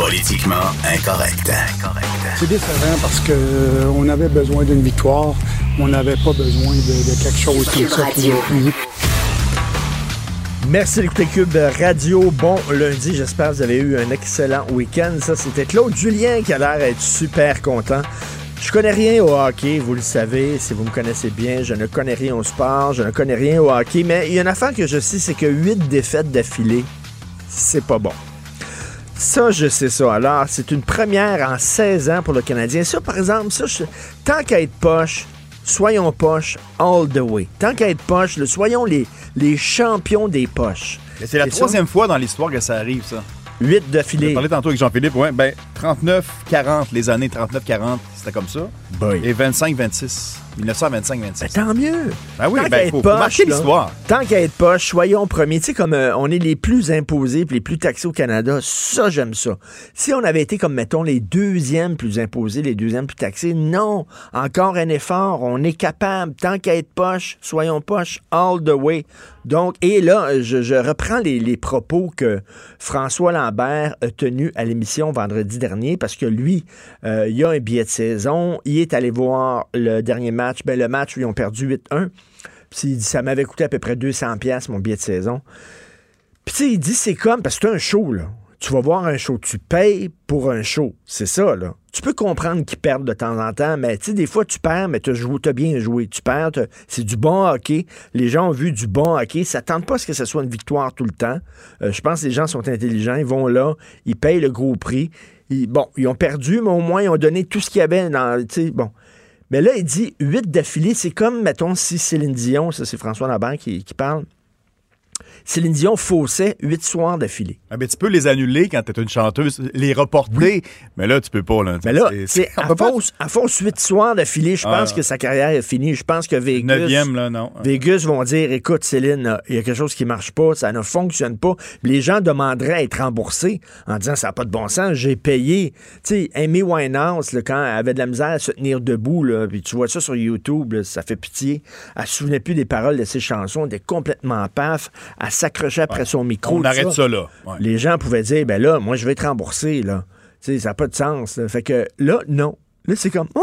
Politiquement incorrect. C'est décevant parce qu'on avait besoin d'une victoire. On n'avait pas besoin de, de quelque chose comme Cube ça. Radio. Puis- Merci d'écouter Cube Radio. Bon lundi, j'espère que vous avez eu un excellent week-end. Ça, c'était Claude Julien qui a l'air d'être super content. Je connais rien au hockey, vous le savez, si vous me connaissez bien, je ne connais rien au sport, je ne connais rien au hockey, mais il y a une affaire que je sais, c'est que 8 défaites d'affilée, c'est pas bon. Ça, je sais ça. Alors, c'est une première en 16 ans pour le Canadien. Ça, par exemple, ça, je- tant qu'à être poche, soyons poche all the way. Tant qu'à être poche, soyons les, les champions des poches. C'est la ça? troisième fois dans l'histoire que ça arrive, ça. 8 J'ai d'affilée. parlé tantôt avec Jean-Philippe, ouais, ben 39-40, les années 39-40, c'était comme ça. Boy. Et 25-26, 1925-26. Ben, tant mieux. Ben oui, Tant ben, faut- marquer l'histoire. Tant qu'à être poche, soyons premiers. Tu sais, comme euh, on est les plus imposés puis les plus taxés au Canada, ça, j'aime ça. Si on avait été comme, mettons, les deuxièmes plus imposés, les deuxièmes plus taxés, non. Encore un effort. On est capable. Tant qu'à être poche, soyons poche all the way. Donc, et là, je, reprends les, propos que François Lambert a tenus à l'émission vendredi dernier parce que lui, euh, il a un billet de saison. Il est allé voir le dernier match. Ben, le match où ils ont perdu 8-1. Puis il dit, ça m'avait coûté à peu près 200 pièces mon billet de saison. Puis il dit, c'est comme, parce que c'est un show, là. Tu vas voir un show, tu payes pour un show. C'est ça, là. Tu peux comprendre qu'ils perdent de temps en temps, mais tu des fois, tu perds, mais tu as bien joué. Tu perds, c'est du bon hockey. Les gens ont vu du bon hockey. Ça tente pas à ce que ce soit une victoire tout le temps. Euh, je pense que les gens sont intelligents. Ils vont là, ils payent le gros prix. Ils- bon, ils ont perdu, mais au moins, ils ont donné tout ce qu'il y avait dans. Bon. Mais là, il dit 8 d'affilée. C'est comme, mettons, si Céline Dion, ça c'est François Lambert qui, qui parle, Céline Dion faussait 8 soirs d'affilée. Ah, tu peux les annuler quand t'es une chanteuse, les reporter, mais là, tu peux pas. Là, Mais là, C'est- à, force, à 8 soirs d'affilée, je pense Ah. que sa carrière est finie. Je pense que Vegas. Neuvième, là, non. Vegas vont dire écoute, Céline, il y a quelque chose qui marche pas, ça ne fonctionne pas. Les gens demanderaient à être remboursés en disant ça n'a pas de bon sens, j'ai payé. Tu sais, Amy Winehouse, là, quand elle avait de la misère à se tenir debout, là, puis tu vois ça sur YouTube, là, ça fait pitié. Elle se souvenait plus des paroles de ses chansons, elle était complètement paf. Elle s'accrochait après son micro. On arrête ça, là. Ouais. Les gens pouvaient dire ben là, moi je vais être remboursé, là. Tu sais, ça n'a pas de sens. là. Fait que là, non. Là, c'est comme Ah,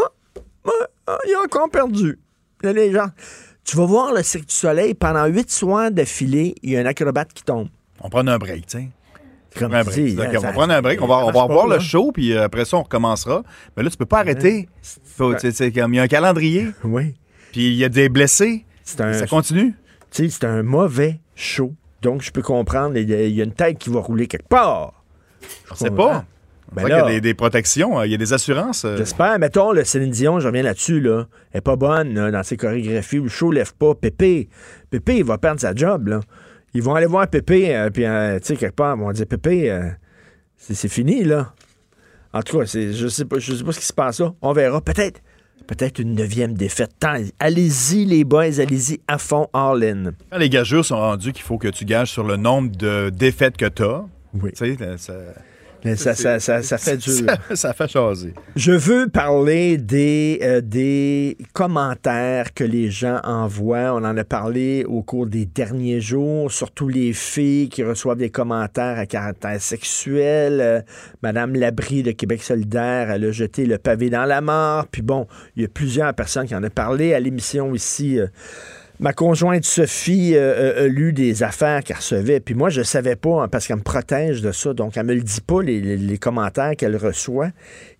ah, ah, il a encore perdu. Là, les gens. Tu vas voir le Cirque du Soleil, pendant huit soirs d'affilée, il y a un acrobate qui tombe. On prend un break, tu sais. C'est comme Un break. là, qu'on va prendre un break, on va, on va là. le show, puis euh, après ça, on recommencera. Mais là, tu peux pas arrêter. Il y a un calendrier, Oui. puis il y a des blessés. Un, Ça continue? c'est un mauvais show. Donc, je peux comprendre, il y a- il y a une tête qui va rouler quelque part. On sait pas. Ben Ben là- il y a des, des protections, euh, il y a des assurances. euh. J'espère. Mettons, le Céline Dion, je reviens là-dessus, là. Elle est pas bonne là, dans ses chorégraphies. Le show lève pas. Pépé, Pépé, il va perdre sa job, là. Ils vont aller voir Pépé, euh, puis, euh, tu sais, quelque part, ils vont dire Pépé, c'est fini, là. En tout cas, je sais pas, je sais pas ce qui se passe là. On verra. Peut-être. Peut-être une neuvième défaite. Allez-y, les boys, allez-y à fond, all in. Quand les gageurs sont rendus qu'il faut que tu gages sur le nombre de défaites que tu as, Oui. ça, Mais ça, ça, ça, ça fait dur. ça, ça fait chaser. Je veux parler des, euh, des commentaires que les gens envoient. On en a parlé au cours des derniers jours, surtout les filles qui reçoivent des commentaires à caractère sexuel. Euh, Madame Labrie de Québec solidaire, elle a jeté le pavé dans la mort. Puis bon, il y a plusieurs personnes qui en ont parlé à l'émission ici. euh, Ma conjointe Sophie euh, euh, a lu des affaires qu'elle recevait, puis moi, je savais pas, hein, parce qu'elle me protège de ça, donc elle me le dit pas, les, commentaires qu'elle reçoit.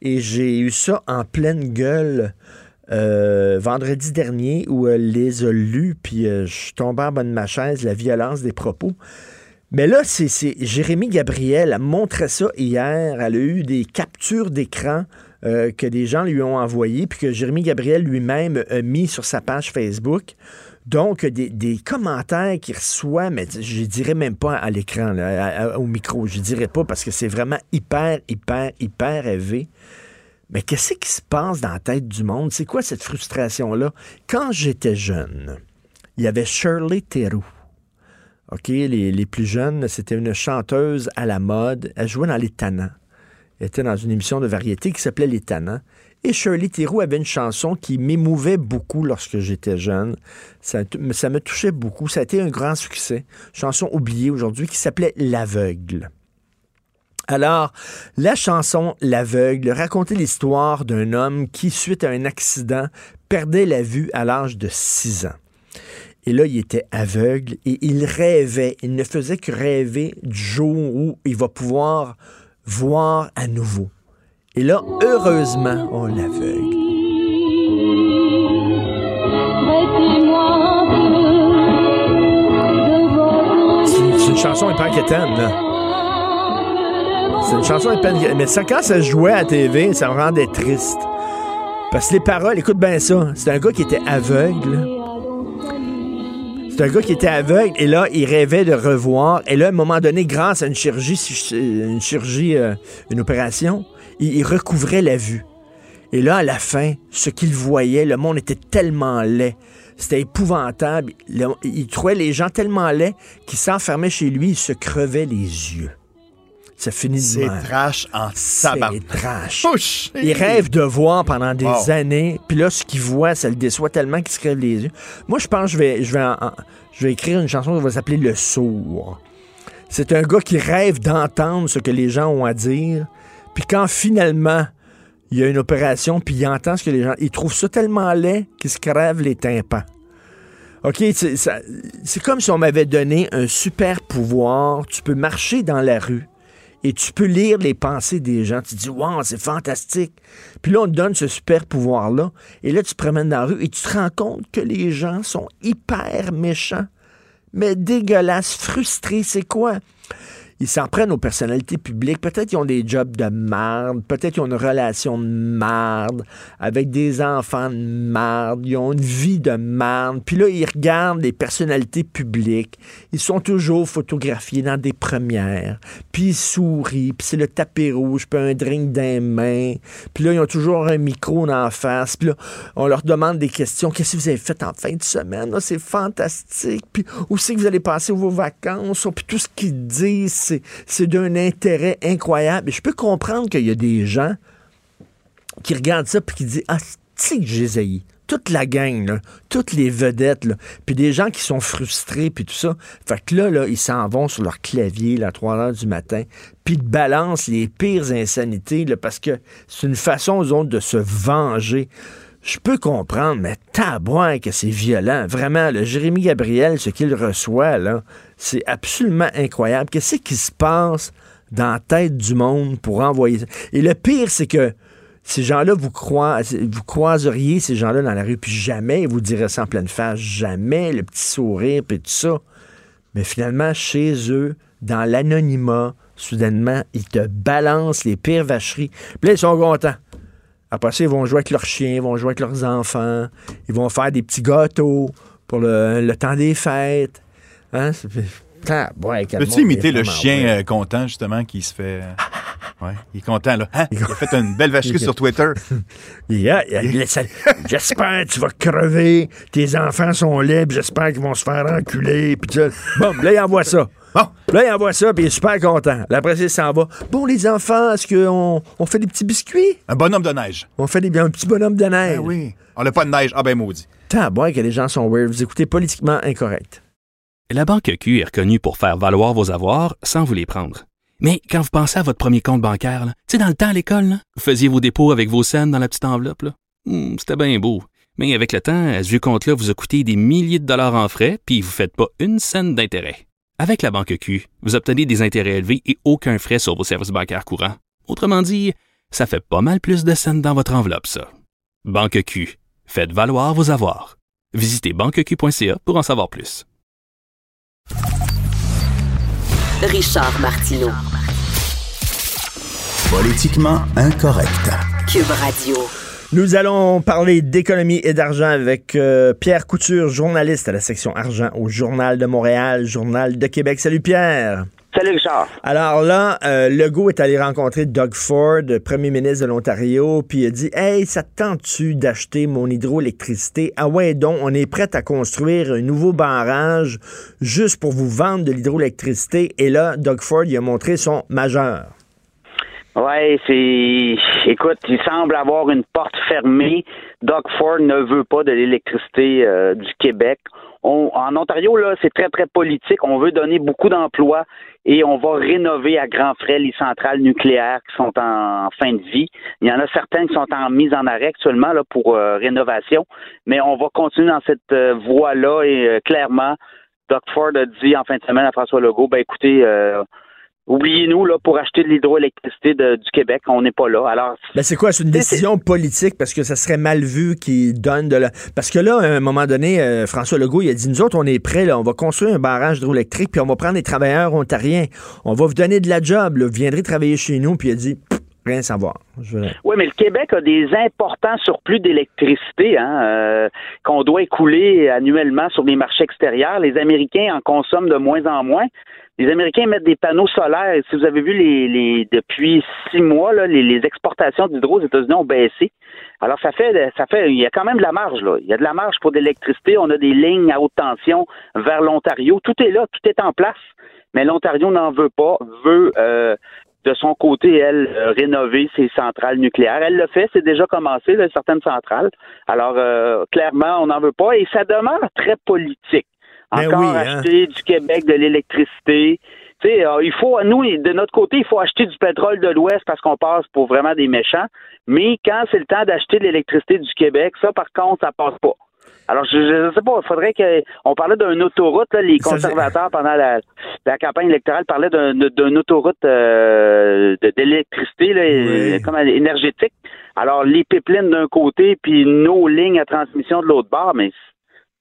Et j'ai eu ça en pleine gueule euh, vendredi dernier où elle les a lus, puis je suis tombé en bas de ma chaise, la violence des propos. Mais là, c'est Jérémy Gabriel a montré ça hier. Elle a eu des captures d'écran que des gens lui ont envoyées, puis que Jérémy Gabriel lui-même a mis sur sa page Facebook. Donc, des, commentaires qu'il reçoit, mais je dirais même pas à l'écran, au micro. Je dirais pas parce que c'est vraiment hyper, hyper, hyper élevé. Mais qu'est-ce qui se passe dans la tête du monde? C'est quoi cette frustration-là? Quand j'étais jeune, il y avait Shirley Theroux. OK, les, les plus jeunes, c'était une chanteuse à la mode. Elle jouait dans Les Tannants. Elle était dans une émission de variété qui s'appelait Les Tannants. Et Shirley Theroux avait une chanson qui m'émouvait beaucoup lorsque j'étais jeune. Ça, ça me touchait beaucoup. Ça a été un grand succès. Chanson oubliée aujourd'hui qui s'appelait L'aveugle. Alors, la chanson L'aveugle racontait l'histoire d'un homme qui, suite à un accident, perdait la vue à l'âge de 6 ans. Et là, il était aveugle et il rêvait, il ne faisait que rêver du jour où il va pouvoir voir à nouveau. Et là, heureusement, on l'aveugle. C'est une- chanson hyper là. C'est une chanson hyper. Mais ça, quand ça jouait à TV, ça me rendait triste. Parce que les paroles, écoute bien ça. C'est un gars qui était aveugle. C'est un gars qui était aveugle et là, il rêvait de revoir. Et là, à un moment donné, grâce à une chirurgie, une chirurgie, euh, une opération, il, il recouvrait la vue. Et là, à la fin, ce qu'il voyait, le monde était tellement laid. C'était épouvantable. Le- il trouvait les gens tellement laids qu'il s'enfermait chez lui, il se crevait les yeux. Ça finit C'est trash en tabac. C'est trash. Oh. Il rêve de voir pendant des Wow. années, puis là, ce qu'il voit, ça le déçoit tellement qu'il se crève les yeux. Moi, je pense que je vais, je vais, en- en- je vais écrire une chanson qui va s'appeler Le Sourd. C'est un gars qui rêve d'entendre ce que les gens ont à dire, puis quand finalement, il y a une opération, puis il entend ce que les gens... Il trouve ça tellement laid qu'il se crève les tympans. OK, c'est comme si on m'avait donné un super pouvoir. Tu peux marcher dans la rue et tu peux lire les pensées des gens. Tu te dis, wow, c'est fantastique. Puis là, on te donne ce super pouvoir-là. Et là, tu te promènes dans la rue et tu te rends compte que les gens sont hyper méchants, mais dégueulasses, frustrés. C'est quoi? Ils s'en prennent aux personnalités publiques. Peut-être qu'ils ont des jobs de merde. Peut-être qu'ils ont une relation de merde avec des enfants de merde. Ils ont une vie de merde. Puis là, ils regardent les personnalités publiques. Ils sont toujours photographiés dans des premières. Puis ils sourient. Puis c'est le tapis rouge. Puis un drink dans les mains. Puis là, ils ont toujours un micro la face. Puis là, on leur demande des questions. Qu'est-ce que vous avez fait en fin de semaine? Ah, c'est fantastique. Puis où c'est que vous allez passer vos vacances? Ah, Puis tout ce qu'ils disent, c'est, d'un intérêt incroyable. Je peux comprendre qu'il y a des gens qui regardent ça puis qui disent Ah, c'est que. Toute la gang, toutes les vedettes, puis des gens qui sont frustrés, puis tout ça. Fait que là, là ils s'en vont sur leur clavier à 3 heures du matin, puis ils balancent les pires insanités, parce que c'est une façon, eux autres, de se venger. Je peux comprendre, mais tabouin que c'est violent. Vraiment, le Jérémy Gabriel, ce qu'il reçoit, là, c'est absolument incroyable. Qu'est-ce qui se passe dans la tête du monde pour envoyer ça? Et le pire, c'est que ces gens-là, vous, vous croiseriez ces gens-là dans la rue, puis jamais ils vous diraient ça en pleine face, jamais le petit sourire, puis tout ça. Mais finalement, chez eux, dans l'anonymat, soudainement, ils te balancent les pires vacheries. Puis là, ils sont contents. Après ça, ils vont jouer avec leurs chiens, ils vont jouer avec leurs enfants, ils vont faire des petits gâteaux pour le, le temps des fêtes. Hein? Ouais, Peux-tu imiter le chien euh, content, justement, qui se fait. euh, Ouais, il est content, là. Hein? Il a fait une belle vacherie sur Twitter. Yeah, j'espère que tu vas crever. Tes enfants sont libres. J'espère qu'ils vont se faire enculer. Puis. Bon, là, il envoie ça. Bon. Là, il envoie ça, puis il est super content. Là, après, ça, il s'en va. Bon, les enfants, est-ce qu'on on fait des petits biscuits? Un bonhomme de neige. On fait des, un petit bonhomme de neige. Ben oui. On n'a pas de neige. Ah ben maudit. Tant bon que les gens sont weird. Vous écoutez politiquement incorrect. La Banque Q est reconnue pour faire valoir vos avoirs sans vous les prendre. Mais quand vous pensez à votre premier compte bancaire, là, tu sais, dans le temps à l'école, là, vous faisiez vos dépôts avec vos scènes dans la petite enveloppe. là. Hmm, C'était bien beau. Mais avec le temps, à ce vieux compte-là vous a coûté des milliers de dollars en frais, puis vous ne faites pas une scène d'intérêt. Avec la Banque Q, vous obtenez des intérêts élevés et aucun frais sur vos services bancaires courants. Autrement dit, ça fait pas mal plus de scènes dans votre enveloppe, ça. Banque Q, Faites valoir vos avoirs. Visitez banqueq.ca pour en savoir plus. Richard Martineau. Politiquement incorrect. Cube Radio. Nous allons parler d'économie et d'argent avec euh, Pierre Couture, journaliste à la section argent au Journal de Montréal, Journal de Québec. Salut Pierre. Salut Richard. Alors là, euh, Legault est allé rencontrer Doug Ford, premier ministre de l'Ontario, puis il a dit Hey, ça te tente-tu d'acheter mon hydroélectricité? Ah ouais, donc, on est prêt à construire un nouveau barrage juste pour vous vendre de l'hydroélectricité. Et là, Doug Ford, il a montré son majeur. Ouais, c'est. Écoute, il semble avoir une porte fermée. Doug Ford ne veut pas de l'électricité euh, du Québec. On, en Ontario, là, c'est très, très politique. On veut donner beaucoup d'emplois et on va rénover à grands frais les centrales nucléaires qui sont en, fin de vie. Il y en a certaines qui sont en mise en arrêt actuellement là, pour euh, rénovation, mais on va continuer dans cette euh, voie-là et clairement, Doug Ford a dit en fin de semaine à François Legault, ben écoutez, Oubliez-nous, là, pour acheter de l'hydroélectricité du Québec, on n'est pas là. Alors. Ben c'est quoi? C'est une décision politique parce que ça serait mal vu qu'il donne de la. Parce que là, à un moment donné, euh, François Legault, il a dit Nous autres, on est prêts, là, on va construire un barrage hydroélectrique, puis on va prendre des travailleurs ontariens. On va vous donner de la job, là. Vous viendrez travailler chez nous, puis il a dit rien savoir. Oui, mais le Québec a des importants surplus d'électricité hein, euh, qu'on doit écouler annuellement sur les marchés extérieurs. Les Américains en consomment de moins en moins. Les Américains mettent des panneaux solaires. Si vous avez vu les, les depuis six mois, là, les, les exportations d'hydro aux États-Unis ont baissé. Alors ça fait ça fait il y a quand même de la marge là. Il y a de la marge pour de l'électricité. On a des lignes à haute tension vers l'Ontario. Tout est là, tout est en place. Mais l'Ontario n'en veut pas, veut euh, de son côté, elle, euh, rénover ses centrales nucléaires. Elle le fait, c'est déjà commencé, là, certaines centrales. Alors, euh, clairement, on n'en veut pas et ça demeure très politique. Ben Encore hein. acheter du Québec de l'électricité. Tu sais, euh, il faut, nous, de notre côté, il faut acheter du pétrole de l'Ouest parce qu'on passe pour vraiment des méchants. Mais quand c'est le temps d'acheter de l'électricité du Québec, ça, par contre, ça passe pas. Alors, je ne sais pas, il faudrait que. On parlait d'une autoroute, là, les conservateurs, pendant la, la, campagne électorale, parlaient d'une autoroute euh, d'électricité, comme énergétique. Alors, les pipelines d'un côté, puis nos lignes à transmission de l'autre bord, mais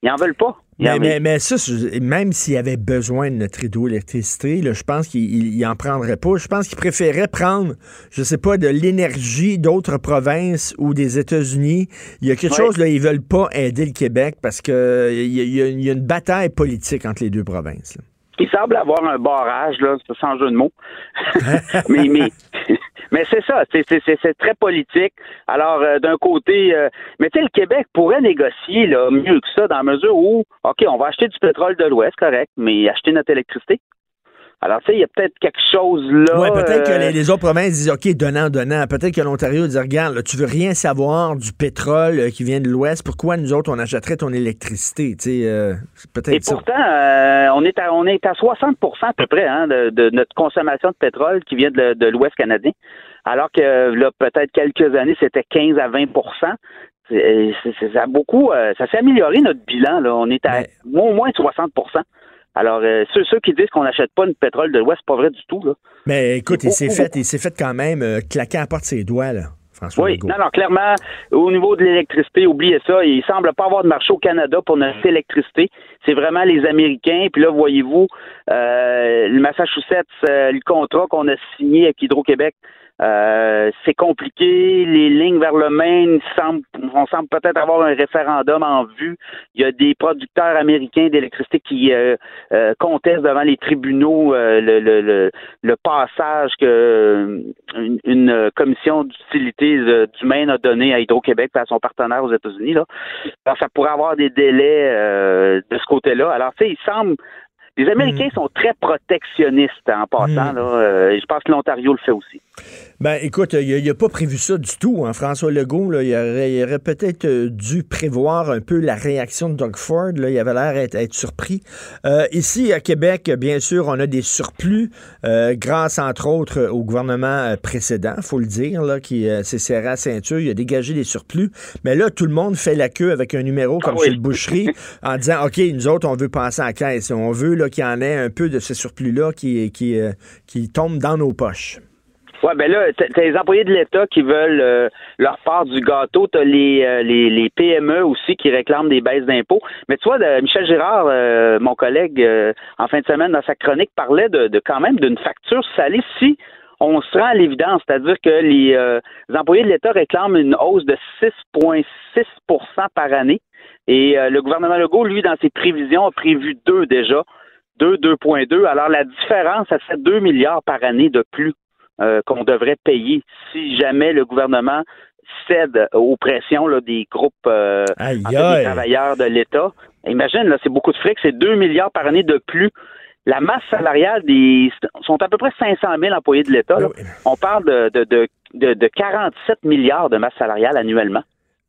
ils n'en veulent pas. Mais, mais, ça, même s'il avait besoin de notre hydroélectricité, je pense qu'il n'en prendrait pas. Je pense qu'il préférait prendre, je sais pas, de l'énergie d'autres provinces ou des États-Unis. Il y a quelque chose, là, ils veulent pas aider le Québec parce qu'il y, y, a une bataille politique entre les deux provinces. Il semble avoir un barrage, là, sans jeu de mots. mais, mais, mais c'est ça, c'est très politique. Alors, euh, d'un côté, euh, mais tu sais, le Québec pourrait négocier là, mieux que ça, dans la mesure où, OK, on va acheter du pétrole de l'Ouest, correct, mais acheter notre électricité. Alors, tu sais, il y a peut-être quelque chose là. Oui, peut-être que euh, les, autres provinces disent OK, donnant, donnant. Peut-être que l'Ontario dit Regarde, là, tu veux rien savoir du pétrole euh, qui vient de l'Ouest. Pourquoi nous autres, on achèterait ton électricité? Tu sais, euh, peut-être Et pourtant, on, est à, on est à 60 à peu près hein, de, notre consommation de pétrole qui vient de, l'Ouest canadien. Alors que là, peut-être quelques années, c'était 15 à 20 ça beaucoup, ça s'est amélioré notre bilan. Là. On est à au moins 60 alors, euh, ceux, ceux, qui disent qu'on n'achète pas de pétrole de l'Ouest, c'est pas vrai du tout. Là. Mais écoute, il s'est fait, il s'est fait quand même euh, claquer à porte ses doigts, là. François oui, non, non, clairement, au niveau de l'électricité, oubliez ça. Il semble pas avoir de marché au Canada pour notre électricité. C'est vraiment les Américains. Puis là, voyez-vous, euh, le Massachusetts, le contrat qu'on a signé avec Hydro-Québec, euh, c'est compliqué. Les lignes vers le Maine, semble, on semble peut-être avoir un référendum en vue. Il y a des producteurs américains d'électricité qui euh, euh, contestent devant les tribunaux le, le, le, passage que une, commission d'utilité du Maine a donné à Hydro-Québec et à son partenaire aux États-Unis. Là. Alors, ça pourrait avoir des délais de ce côté-là. Alors, tu sais, il semble les Américains mm. sont très protectionnistes en passant. Mm. Là, et je pense que l'Ontario le fait aussi. Ben, écoute, il n'a pas prévu ça du tout. Hein. François Legault, là, il aurait, peut-être euh, dû prévoir un peu la réaction de Doug Ford. Là. Il avait l'air d'être surpris. Euh, ici, à Québec, bien sûr, on a des surplus euh, grâce, entre autres, au gouvernement précédent, faut le dire, là, qui s'est serré à ceinture. Il a dégagé des surplus. Mais là, tout le monde fait la queue avec un numéro comme ah chez le boucherie en disant, OK, nous autres, on veut passer à la caisse. On veut qu'il y en ait un peu de ce surplus-là qui, qui, qui tombe dans nos poches. Ouais, ben là, t'as les employés de l'État qui veulent euh, leur part du gâteau. T'as les, euh, les, les PME aussi qui réclament des baisses d'impôts. Mais tu vois, Michel Girard, euh, mon collègue, euh, en fin de semaine, dans sa chronique, parlait de, quand même d'une facture salée si on se rend à l'évidence, c'est-à-dire que les, euh, employés de l'État réclament une hausse de 6,6% par année. Et euh, le gouvernement Legault, lui, dans ses prévisions, a prévu deux déjà. 2, 2,2. Alors, la différence, ça fait 2 milliards par année de plus euh, qu'on devrait payer si jamais le gouvernement cède aux pressions là, des groupes euh, Aïe, en fait, aïe. des travailleurs de l'État. Imagine, là, c'est beaucoup de fric, c'est 2 milliards par année de plus. La masse salariale des sont à peu près 500 000 employés de l'État. Oui. On parle de, de, de, de, de 47 milliards de masse salariale annuellement.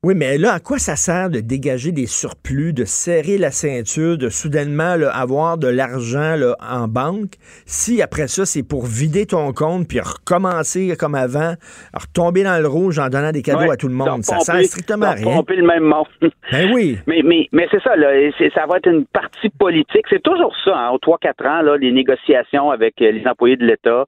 Oui, mais là, à quoi ça sert de dégager des surplus, de serrer la ceinture, de soudainement là, avoir de l'argent en banque, si après ça, c'est pour vider ton compte puis recommencer comme avant, retomber dans le rouge en donnant des cadeaux Ouais, à tout le monde? de Ça pomper- sert strictement à rien. pomper le même monde. Ben oui. Mais, mais, mais c'est ça, là, ça va être une partie politique. C'est toujours ça, hein, aux 3-4 ans, là, les négociations avec euh, les employés de l'État.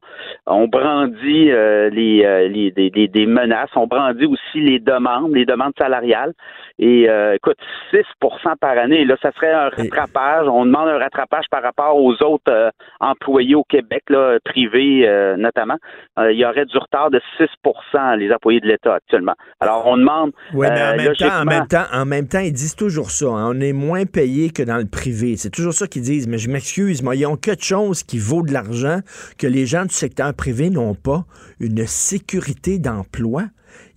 On brandit euh, les, euh, les- menaces, on brandit aussi les demandes, les demandes salariales. Et euh, écoute, 6% par année, là, ça serait un rattrapage. On demande un rattrapage par rapport aux autres euh, employés au Québec, là, privés euh, notamment. Euh, il y aurait du retard de 6% les employés de l'État actuellement. Alors, on demande Oui, mais en même, temps, en même temps, en même temps, ils disent toujours ça. hein. On est moins payé que dans le privé. C'est toujours ça qu'ils disent. Mais je m'excuse, moi, ils ont quelque chose qui vaut de l'argent que les gens du secteur privé n'ont pas. Une sécurité d'emploi.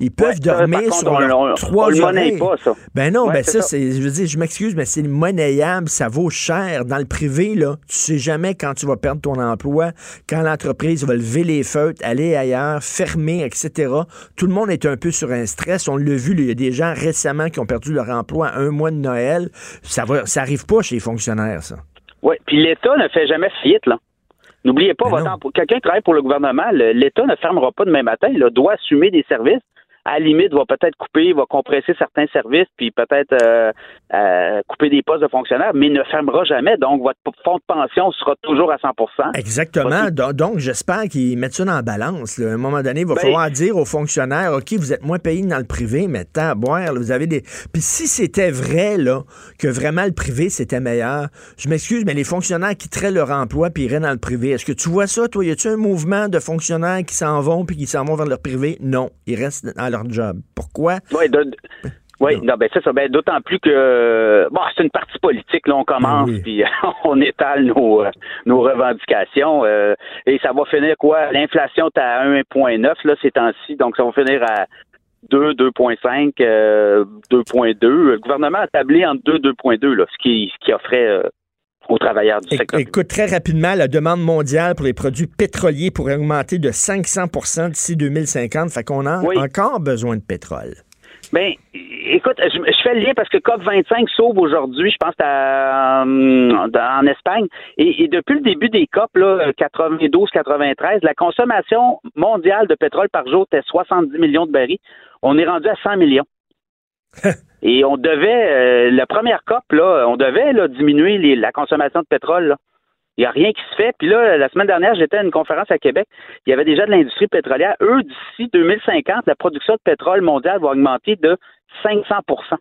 Ils peuvent Ouais, dormir contre, sur leurs trois on oreilles. pas, ça. Ben non, Ouais, ben ça, ça. c'est, je veux dire, je m'excuse, mais c'est monnayable, ça vaut cher. Dans le privé, là, tu sais jamais quand tu vas perdre ton emploi, quand l'entreprise va lever les feutres, aller ailleurs, fermer, etc. Tout le monde est un peu sur un stress. On l'a vu, il y a des gens récemment qui ont perdu leur emploi à un mois de Noël. Ça va, ça arrive pas chez les fonctionnaires, ça. Oui, puis l'État ne fait jamais faillite, là. N'oubliez pas, Ben votre non. emploi- quelqu'un qui travaille pour le gouvernement, l'État ne fermera pas demain matin, il doit assumer des services. À la limite, va peut-être couper, va compresser certains services, puis peut-être euh, euh, couper des postes de fonctionnaires, mais ne fermera jamais. Donc, votre fonds de pension sera toujours à 100% Exactement. Do- Donc, j'espère qu'ils mettent ça dans la balance. là. À un moment donné, il va Ben- falloir dire aux fonctionnaires, OK, vous êtes moins payés que dans le privé, mais tant à boire, là, vous avez des... Puis si c'était vrai, là, que vraiment le privé, c'était meilleur, je m'excuse, mais les fonctionnaires quitteraient leur emploi puis iraient dans le privé. Est-ce que tu vois ça, toi? Y a-tu un mouvement de fonctionnaires qui s'en vont puis qui s'en vont vers leur privé? Non. Ils restent dans leur job. Pourquoi? Oui, oui, non, ben c'est ça. Ben, d'autant plus que bon, c'est une partie politique. Là, on commence, Ben oui. puis on étale nos, euh, nos revendications, euh, et ça va finir quoi? L'inflation est à 1,9 là ces temps-ci, donc ça va finir à 2, 2,5, euh, 2,2. Le gouvernement a tablé entre 2 2,2 là, ce qui ce qui offrait euh, aux travailleurs du secteur. Écoute, très rapidement, la demande mondiale pour les produits pétroliers pourrait augmenter de 500% d'ici 2050. Fait qu'on a Oui. encore besoin de pétrole. Ben, écoute, je, je fais le lien parce que COP25 s'ouvre aujourd'hui, je pense, à, euh, en Espagne. Et, et depuis le début des COP, là, 92-93, la consommation mondiale de pétrole par jour était 70 millions de barils. On est rendu à 100 millions. et on devait, euh, la première COP, là, on devait là, diminuer les- la consommation de pétrole. là. Il n'y a rien qui se fait. Puis là, la semaine dernière, j'étais à une conférence à Québec. Il y avait déjà de l'industrie pétrolière. Eux, d'ici 2050, la production de pétrole mondiale va augmenter de 500%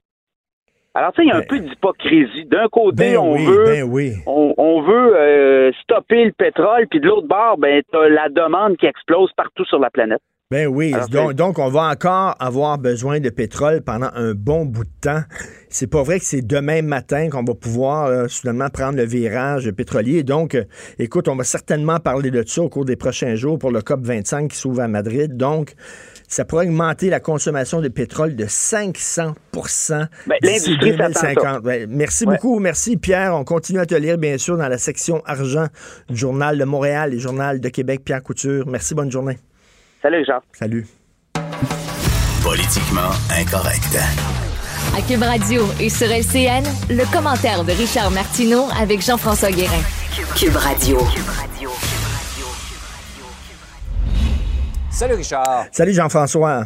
Alors, tu sais, il y a un Ben- peu d'hypocrisie. D'un côté, Ben on oui, veut ben oui. on, on veut euh, stopper le pétrole, puis de l'autre bord, ben, t'as la demande qui explose partout sur la planète. Ben oui. Alors, donc, on va encore avoir besoin de pétrole pendant un bon bout de temps. C'est pas vrai que c'est demain matin qu'on va pouvoir euh, soudainement prendre le virage pétrolier. Donc, euh, écoute, on va certainement parler de ça au cours des prochains jours pour le COP25 qui s'ouvre à Madrid. Donc, ça pourrait augmenter la consommation de pétrole de 500 Ben, d'ici l'industrie s'attend à ça. 2050. Ouais, merci Ouais. beaucoup. Merci, Pierre. On continue à te lire, bien sûr, dans la section argent du Journal de Montréal et Journal de Québec. Pierre Couture. Merci, bonne journée. Salut, Richard. Salut. Politiquement incorrect. À Cube Radio et sur LCN, le commentaire de Richard Martineau avec Jean-François Guérin. Cube Radio. Salut Richard. Salut, Jean-François.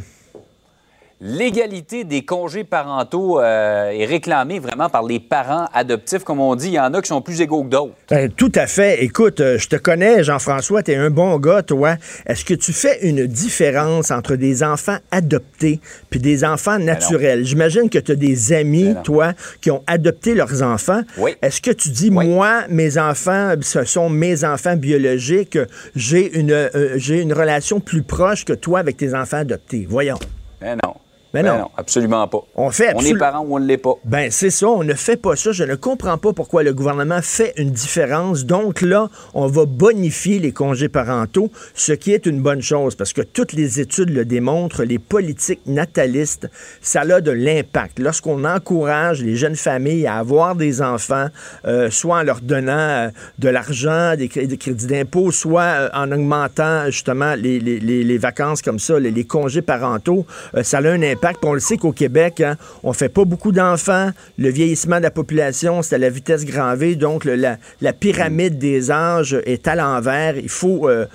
L'égalité des congés parentaux euh, est réclamée vraiment par les parents adoptifs, comme on dit. Il y en a qui sont plus égaux que d'autres. Ben, tout à fait. Écoute, euh, je te connais, Jean-François, tu es un bon gars, toi. Est-ce que tu fais une différence entre des enfants adoptés puis des enfants naturels? J'imagine que tu as des amis, Ben toi, qui ont adopté leurs enfants. Oui. Est-ce que tu dis, Oui. moi, mes enfants, ce sont mes enfants biologiques, j'ai une, euh, j'ai une relation plus proche que toi avec tes enfants adoptés? Voyons. Ben non. Ben non. absolument pas. On fait On est parents ou on ne l'est pas. Ben, c'est ça, on ne fait pas ça. Je ne comprends pas pourquoi le gouvernement fait une différence. Donc là, on va bonifier les congés parentaux, ce qui est une bonne chose parce que toutes les études le démontrent, les politiques natalistes, ça a de l'impact. Lorsqu'on encourage les jeunes familles à avoir des enfants, euh, soit en leur donnant euh, de l'argent, des, cré- des crédits d'impôt, soit euh, en augmentant justement les, les- les- les vacances comme ça, les, congés parentaux, ça a un impact. On le sait qu'au Québec, hein, on fait pas beaucoup d'enfants. Le vieillissement de la population, c'est à la vitesse grand V. Donc, la, pyramide des âges est à l'envers. Il faut, euh,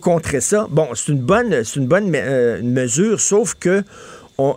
contrer ça. Bon, c'est une bonne, euh, mesure, sauf que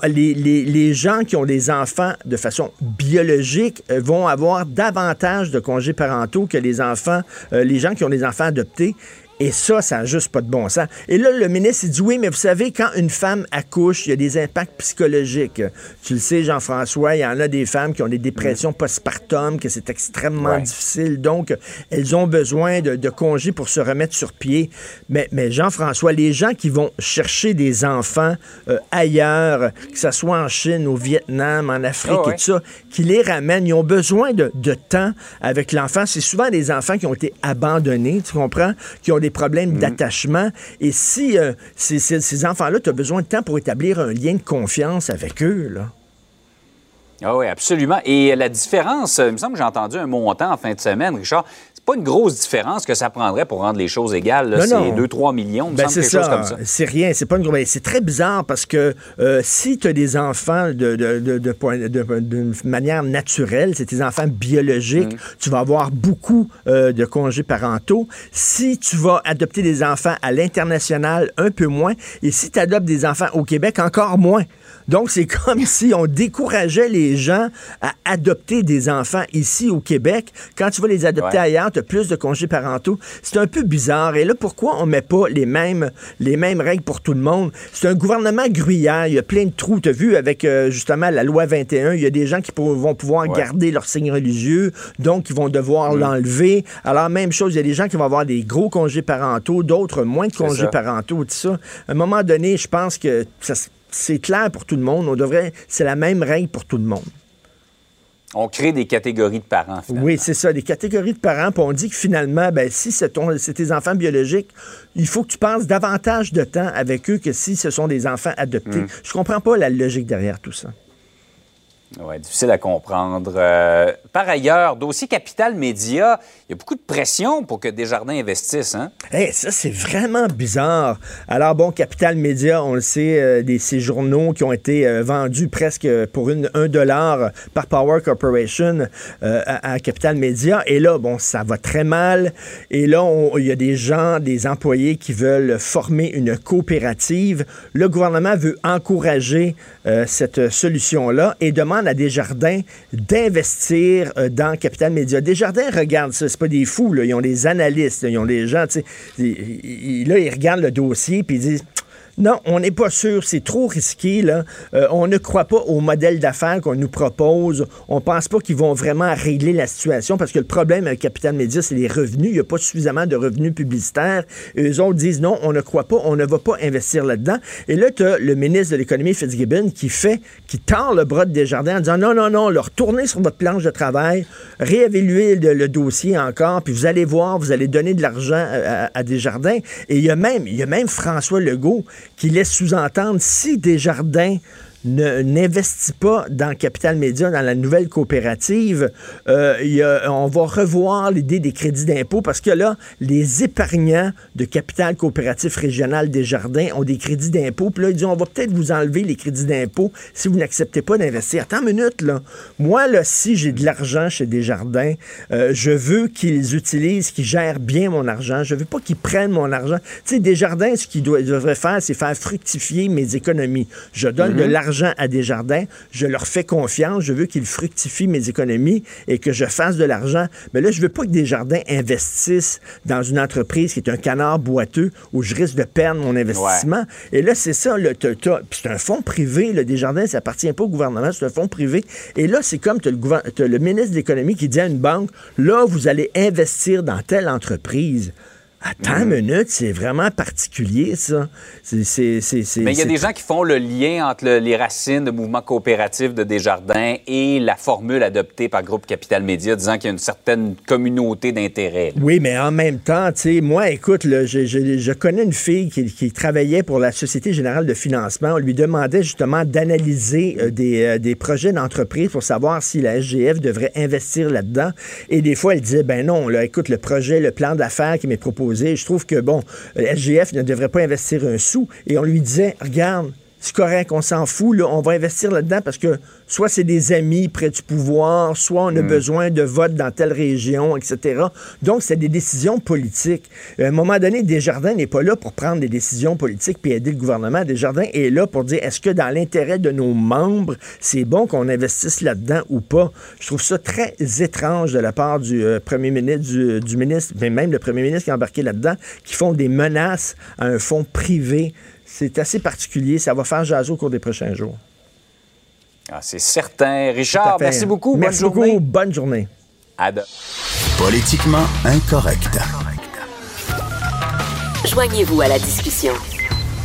les, gens qui ont des enfants de façon biologique euh, vont avoir davantage de congés parentaux que les enfants, les gens qui ont des enfants adoptés. Et ça, ça n'a juste pas de bon sens. Et là, le ministre, il dit oui, mais vous savez, quand une femme accouche, il y a des impacts psychologiques. Tu le sais, Jean-François, il y en a des femmes qui ont des dépressions postpartum, que c'est extrêmement Ouais. difficile. Donc, elles ont besoin de, de congés pour se remettre sur pied. Mais, mais Jean-François, les gens qui vont chercher des enfants euh, ailleurs, que ce soit en Chine, au Vietnam, en Afrique Ah ouais. et tout ça, qui les ramènent, ils ont besoin de, de temps avec l'enfant. C'est souvent des enfants qui ont été abandonnés, tu comprends, qui ont des problèmes Mhm. d'attachement. Et si euh, ces, ces- ces enfants-là, tu as besoin de temps pour établir un lien de confiance avec eux, là? Ah oui, absolument. Et la différence, euh, il me semble que j'ai entendu un montant en fin de semaine, Richard. Pas une grosse différence que ça prendrait pour rendre les choses égales. C'est non. 2-3 millions, Ben, c'est quelque chose ça. comme ça. C'est rien. C'est pas une grosse. C'est très bizarre parce que euh, si tu as des enfants de, de, de, de point- de- d'une manière naturelle, c'est tes enfants biologiques, Mm. tu vas avoir beaucoup euh, de congés parentaux. Si tu vas adopter des enfants à l'international, un peu moins. Et si tu adoptes des enfants au Québec, encore moins. Donc, c'est comme si on décourageait les gens à adopter des enfants ici au Québec. Quand tu vas les adopter Ouais. ailleurs, tu as plus de congés parentaux. C'est un peu bizarre. Et là, pourquoi on met pas les mêmes, les mêmes règles pour tout le monde? C'est un gouvernement gruyère. Il y a plein de trous. Tu as vu avec euh, justement la loi 21, il y a des gens qui pour- vont pouvoir Ouais. garder leur signe religieux, donc ils vont devoir l'enlever. Alors, même chose, il y a des gens qui vont avoir des gros congés parentaux, d'autres moins de congés parentaux, tout ça. À un moment donné, je pense que ça c'est clair pour tout le monde. On devrait, c'est la même règle pour tout le monde. On crée des catégories de parents, finalement. Oui, c'est ça, des catégories de parents. Puis on dit que finalement, ben, si c'est, ton- c'est tes enfants biologiques, il faut que tu passes davantage de temps avec eux que si ce sont des enfants adoptés. Mm. Je comprends pas la logique derrière tout ça. Ouais, difficile à comprendre. Euh, par ailleurs, dossier Capital Média, il y a beaucoup de pression pour que Desjardins investissent. Hein? Hey, ça, c'est vraiment bizarre. Alors, bon, Capital Média, on le sait, euh, des, ces journaux qui ont été euh, vendus presque pour une, un dollar par Power Corporation à, à Capital Média. Et là, bon, ça va très mal. Et là, il y a des gens, des employés qui veulent former une coopérative. Le gouvernement veut encourager cette solution-là et demande à Desjardins d'investir euh, dans Capital Média. Desjardins regarde ça, c'est pas des fous, ils ont des analystes, ils ont des gens, là, ils regardent le dossier puis ils disent non, on n'est pas sûr, c'est trop risqué. Là. Euh, on ne croit pas au modèle d'affaires qu'on nous propose. On pense pas qu'ils vont vraiment régler la situation parce que le problème avec Capital Média, c'est les revenus. Il n'y a pas suffisamment de revenus publicitaires. Eux autres disent non, on ne croit pas, on ne va pas investir là-dedans. Et là, tu as le ministre de l'Économie, Fitzgibbon, qui fait, qui tord le bras de Desjardins en disant non, non, non, là, retournez sur votre planche de travail, réévaluez le, dossier encore, puis vous allez voir, vous allez donner de l'argent à, à- à Desjardins. Et il y a même, il y a même François Legault qui laisse sous-entendre si Desjardins ne- n'investit pas dans Capital Média, dans la nouvelle coopérative, euh, il y a- on va revoir l'idée des crédits d'impôt parce que là, les épargnants de Capital Coopératif Régional Desjardins ont des crédits d'impôt. Puis là, ils disent, on va peut-être vous enlever les crédits d'impôt si vous n'acceptez pas d'investir. Attends une minute, là. Moi, là, si j'ai de l'argent chez Desjardins, euh, je veux qu'ils utilisent, qu'ils gèrent bien mon argent. Je veux pas qu'ils prennent mon argent. Tu sais, Desjardins, ce qu'ils doivent- devraient faire, c'est faire fructifier mes économies. Je donne de l'argent l'argent à Desjardins, je leur fais confiance, je veux qu'ils fructifient mes économies et que je fasse de l'argent. Mais là, je veux pas que Desjardins investissent dans une entreprise qui est un canard boiteux où je risque de perdre mon investissement. Et là, c'est ça, c'est un fonds privé, le Desjardins, ça appartient pas au gouvernement, c'est un fonds privé. Et là, c'est comme tu le, le ministre de l'économie qui dit à une banque, là, vous allez investir dans telle entreprise. Attends une minute, c'est vraiment particulier, ça. Mais il y a des gens qui font le lien entre le- les racines de mouvement coopératif de Desjardins et la formule adoptée par Groupe Capital Média disant qu'il y a une certaine communauté d'intérêts. Oui, mais en même temps, tu sais, moi, écoute, là, je, je- je connais une fille qui, qui travaillait pour la Société générale de financement. On lui demandait justement d'analyser euh, des, euh, des projets d'entreprise pour savoir si la SGF devrait investir là-dedans. Et des fois, elle disait, ben non, là, écoute, le projet, le plan d'affaires qui m'est proposé, je trouve que, bon, euh, SGF ne devrait pas investir un sou. Et on lui disait, regarde, c'est correct, on s'en fout, là, on va investir là-dedans parce que soit c'est des amis près du pouvoir, soit on a besoin de votes dans telle région, etc. Donc, c'est des décisions politiques. À un moment donné, Desjardins n'est pas là pour prendre des décisions politiques puis aider le gouvernement. Desjardins est là pour dire est-ce que dans l'intérêt de nos membres, c'est bon qu'on investisse là-dedans ou pas? Je trouve ça très étrange de la part du euh, premier ministre, du, du ministre, mais même le premier ministre qui est embarqué là-dedans, qui font des menaces à un fonds privé. C'est assez particulier. Ça va faire jaser au cours des prochains jours. Ah, c'est certain. Richard, merci beaucoup. Merci Bonne journée. beaucoup. Bonne journée. À de- Politiquement incorrect. Joignez-vous à la discussion.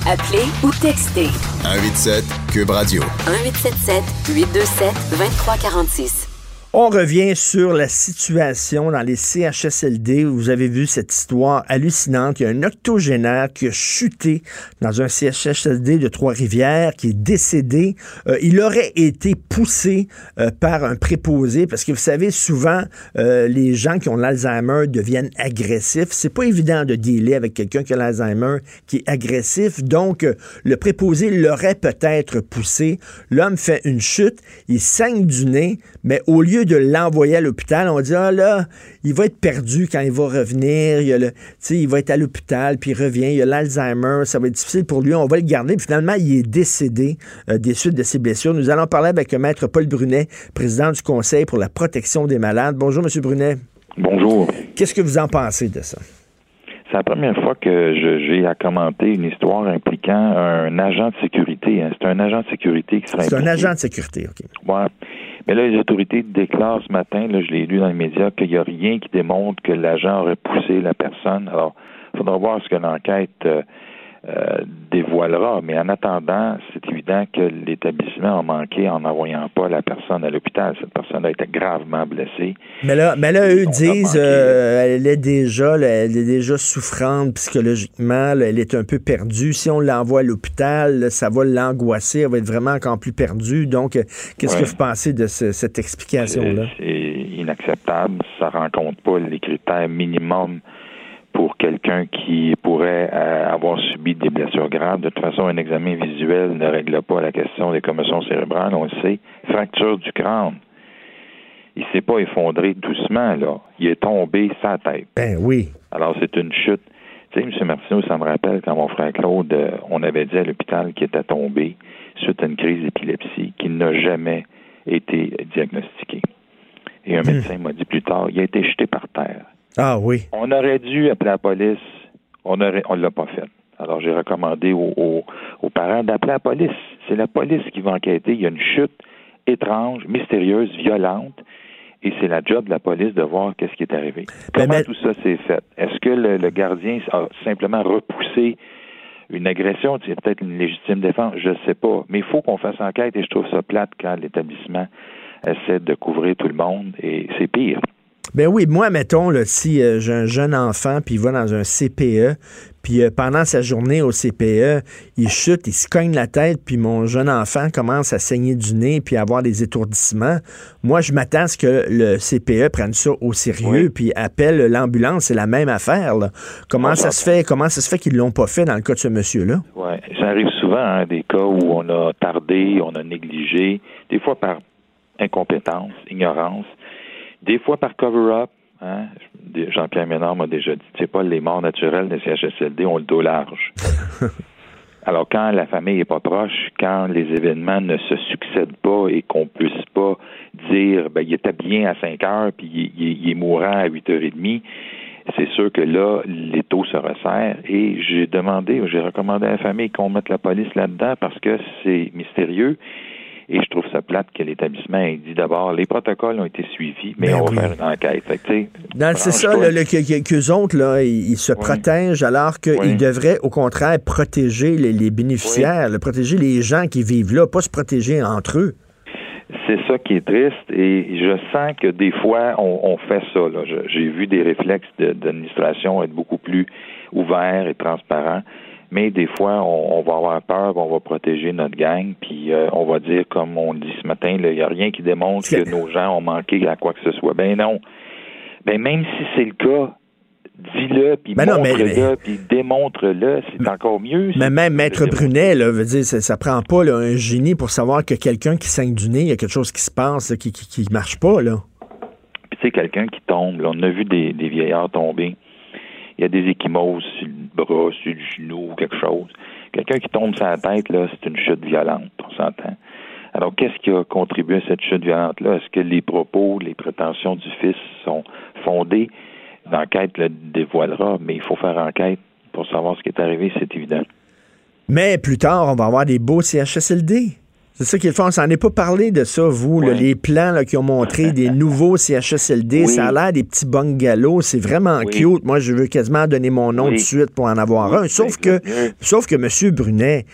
Appelez ou textez 187 Cube Radio. 1877 827 2346. On revient sur la situation dans les CHSLD. Vous avez vu cette histoire hallucinante. Il y a un octogénaire qui a chuté dans un CHSLD de Trois-Rivières, qui est décédé. Euh, il aurait été poussé euh, par un préposé, parce que vous savez, souvent, euh, les gens qui ont l'Alzheimer deviennent agressifs. C'est pas évident de dealer avec quelqu'un qui a l'Alzheimer, qui est agressif. Donc, le préposé l'aurait peut-être poussé. L'homme fait une chute, il saigne du nez, mais au lieu de l'envoyer à l'hôpital, on dit ah là, il va être perdu quand il va revenir, il, a le, il va être à l'hôpital, puis il revient, il a l'Alzheimer, ça va être difficile pour lui, on va le garder. Puis finalement, il est décédé euh, des suites de ses blessures. Nous allons parler avec Maître Paul Brunet, président du Conseil pour la protection des malades. Bonjour, Monsieur Brunet. Bonjour. Qu'est-ce que vous en pensez de ça? C'est la première fois que j'ai à commenter une histoire impliquant un agent de sécurité. hein. C'est un agent de sécurité qui serait C'est un agent de sécurité, OK. Ouais. Mais là, les autorités déclarent ce matin, là, je l'ai lu dans les médias, qu'il n'y a rien qui démontre que l'agent aurait poussé la personne. Alors, il faudra voir ce que l'enquête euh, euh, dévoilera. Mais en attendant, c'est évident que l'établissement a manqué en n'envoyant pas la personne à l'hôpital. Cette personne a été gravement blessée. Mais là, mais là eux disent euh, elle est déjà là, elle est déjà souffrante psychologiquement, là, elle est un peu perdue. Si on l'envoie à l'hôpital, ça va l'angoisser, elle va être vraiment encore plus perdue. Donc, euh, qu'est-ce Ouais. que vous pensez de ce- cette explication-là? C'est c'est inacceptable. Ça rencontre pas les critères minimums pour quelqu'un qui pourrait euh, avoir subi des blessures graves. De toute façon, un examen visuel ne règle pas la question des commotions cérébrales, on le sait. Fracture du crâne. Il s'est pas effondré doucement, là. Il est tombé sa tête. Ben oui. Alors, c'est une chute. Tu sais, M. Martineau, ça me rappelle quand mon frère Claude, euh, on avait dit à l'hôpital qu'il était tombé suite à une crise d'épilepsie qui n'a jamais été diagnostiquée. Et un médecin m'a dit plus tard, il a été jeté par terre. Ah oui. On aurait dû appeler la police. On on l'a pas fait. Alors, j'ai recommandé aux, aux- aux parents d'appeler la police. C'est la police qui va enquêter. Il y a une chute étrange, mystérieuse, violente. Et c'est la job de la police de voir qu'est-ce qui est arrivé. Ben, Comment mais- tout ça s'est fait? Est-ce que le, le gardien a simplement repoussé une agression? C'est peut-être une légitime défense, je ne sais pas. Mais il faut qu'on fasse enquête et je trouve ça plate quand l'établissement essaie de couvrir tout le monde et c'est pire. Ben oui, moi, mettons, là, si euh, j'ai un jeune enfant, puis il va dans un CPE, puis euh, pendant sa journée au CPE, il chute, il se cogne la tête, puis mon jeune enfant commence à saigner du nez, puis à avoir des étourdissements, moi, je m'attends à ce que le CPE prenne ça au sérieux, Oui. puis appelle l'ambulance, c'est la même affaire. là. Comment ça se fait, comment ça se fait qu'ils l'ont pas fait dans le cas de ce monsieur-là? Ouais, ça arrive souvent, hein, des cas où on a tardé, on a négligé, des fois par incompétence, ignorance, des fois par cover-up. Hein. Jean-Pierre Ménard m'a déjà dit, c'est pas les morts naturelles des CHSLD ont le dos large. Alors, quand la famille est pas proche, quand les événements ne se succèdent pas et qu'on puisse pas dire, ben, il était bien à 5 heures, puis il, il- il est mourant à 8 heures et demie, c'est sûr que là, les taux se resserrent. Et j'ai demandé, j'ai recommandé à la famille qu'on mette la police là-dedans parce que c'est mystérieux. Et je trouve ça plate que l'établissement ait dit d'abord, les protocoles ont été suivis, mais Ben on oui. va faire une enquête. C'est ça, le- que- qu'eux autres, là, ils, ils se protègent alors qu'ils Oui. devraient, au contraire, protéger les, les bénéficiaires, protéger les gens qui vivent là, pas se protéger entre eux. C'est ça qui est triste et je sens que des fois, on, on fait ça. J'ai vu des réflexes de- d'administration être beaucoup plus ouverts et transparents, mais des fois, on, on va avoir peur, on va protéger notre gang, puis euh, on va dire, comme on dit ce matin, il n'y a rien qui démontre que nos gens ont manqué à quoi que ce soit. Ben non. Ben même si c'est le cas, dis-le, puis Ben montre-le, puis démontre-le, c'est encore mieux. Mais même Maître Brunet, là, veut dire, ça, ça prend pas là, un génie pour savoir que quelqu'un qui saigne du nez, il y a quelque chose qui se passe, là, qui, qui, qui marche pas, là. Puis tu sais, quelqu'un qui tombe, là, on a vu des, des vieillards tomber. Il y a des échymoses sur le bras, sur le genou, quelque chose. Quelqu'un qui tombe sur la tête, là, c'est une chute violente, on s'entend. Alors, qu'est-ce qui a contribué à cette chute violente-là? Est-ce que les propos, les prétentions du fils sont fondées? L'enquête le dévoilera, mais il faut faire enquête pour savoir ce qui est arrivé, c'est évident. Mais plus tard, on va avoir des beaux CHSLD. C'est ça qu'il faut. On s'en est pas parlé de ça, vous, là, les plans là, qui ont montré des nouveaux CHSLD. Oui. Ça a l'air des petits bungalows. C'est vraiment Oui. cute. Moi, je veux quasiment donner mon nom Oui. de suite pour en avoir un. Sauf que, sauf que M. Brunet,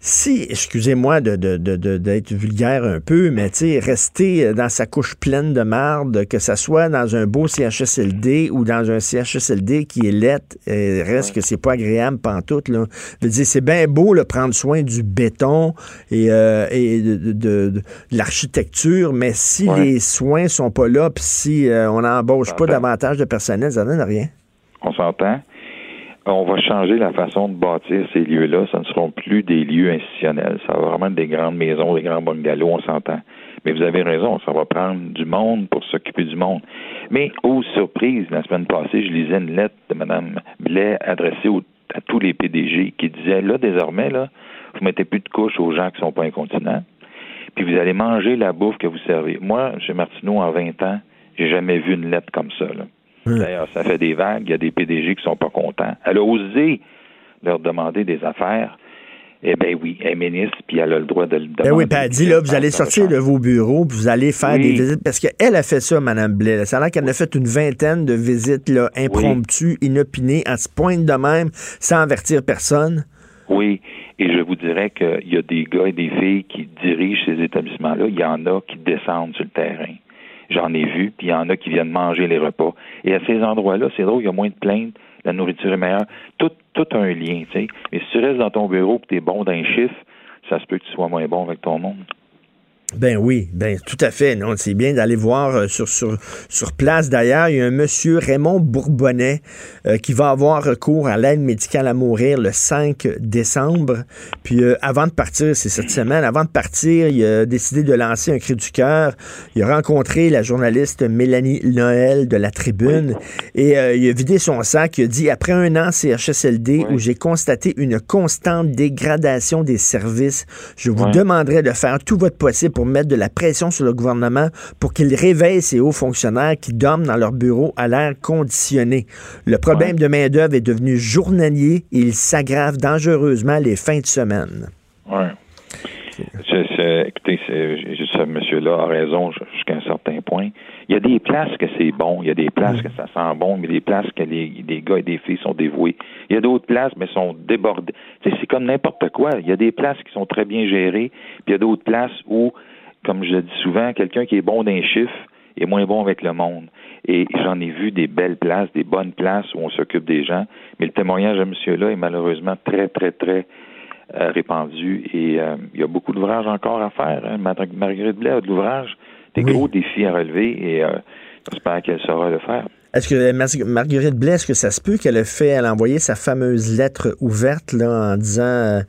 si, excusez-moi de, de- de- de- d'être vulgaire un peu, mais tu sais, rester dans sa couche pleine de marde, que ça soit dans un beau CHSLD ou dans un CHSLD qui est lettre, euh, reste que c'est pas agréable pantoute, là. Je veux dire, c'est bien beau, là, prendre soin du béton et, euh, et de, l'architecture, mais si Ouais. les soins sont pas là, puis si euh, on n'embauche pas davantage de personnel, ça donne rien. On s'entend. On va changer la façon de bâtir ces lieux-là. Ce ne seront plus des lieux institutionnels. Ça va vraiment être des grandes maisons, des grands bungalows, on s'entend. Mais vous avez raison, ça va prendre du monde pour s'occuper du monde. Mais, aux surprises, la semaine passée, je lisais une lettre de Mme Blais adressée à tous les PDG qui disait, là, désormais, là, vous mettez plus de couches aux gens qui sont pas incontinents, puis vous allez manger la bouffe que vous servez. Moi, chez Martineau, en 20 ans, j'ai jamais vu une lettre comme ça, là. D'ailleurs, ça fait des vagues. Il y a des PDG qui sont pas contents. Elle a osé leur demander des affaires. Eh bien oui, elle est ministre, puis elle a le droit de le demander. Ben oui, puis elle dit, là, vous allez sortir de vos bureaux, puis vous allez faire Oui. des visites. Parce qu'elle a fait ça, Mme Blais. là. Ça a l'air qu'elle a fait une vingtaine de visites là, impromptues, inopinées, à ce point de même, sans avertir personne. Oui, et je vous dirais qu'il y a des gars et des filles qui dirigent ces établissements-là. Il y en a qui descendent sur le terrain. J'en ai vu, puis il y en a qui viennent manger les repas. Et à ces endroits-là, c'est drôle, il y a moins de plaintes, la nourriture est meilleure. Tout, tout a un lien, tu sais. Mais si tu restes dans ton bureau et tu es bon d'un chiffre, ça se peut que tu sois moins bon avec ton monde. Ben oui, ben tout à fait. Non, c'est bien d'aller voir euh, sur, sur, sur place. D'ailleurs, il y a un monsieur Raymond Bourbonnais euh, qui va avoir recours à l'aide médicale à mourir le 5 décembre. Puis euh, avant de partir, c'est cette semaine, avant de partir, il a décidé de lancer un cri du cœur. Il a rencontré la journaliste Mélanie Noël de la Tribune et euh, il a vidé son sac. Il a dit après un an CHSLD où j'ai constaté une constante dégradation des services, je vous demanderai de faire tout votre possible pour mettre de la pression sur le gouvernement pour qu'il réveille ces hauts fonctionnaires qui dorment dans leur bureau à l'air conditionné. Le problème de main-d'œuvre est devenu journalier et il s'aggrave dangereusement les fins de semaine. Oui. écoutez, ce monsieur-là a raison jusqu'à un certain point. Il y a des places que c'est bon, il y a des places que ça sent bon, mais des places que les, gars et des filles sont dévoués. Il y a d'autres places, mais sont débordées. C'est comme n'importe quoi. Il y a des places qui sont très bien gérées, puis il y a d'autres places où, comme je dis souvent, quelqu'un qui est bon d'un chiffre est moins bon avec le monde. Et j'en ai vu des belles places, des bonnes places où on s'occupe des gens, mais le témoignage de monsieur-là est malheureusement très, très, très euh, répandu et euh, il y a beaucoup d'ouvrages encore à faire. Hein. Mar- Marguerite Blais a de l'ouvrage, des gros défis à relever et euh, j'espère qu'elle saura le faire. Est-ce que Marguerite Blais, est-ce que ça se peut qu'elle ait fait, elle a envoyé sa fameuse lettre ouverte là, en disant euh,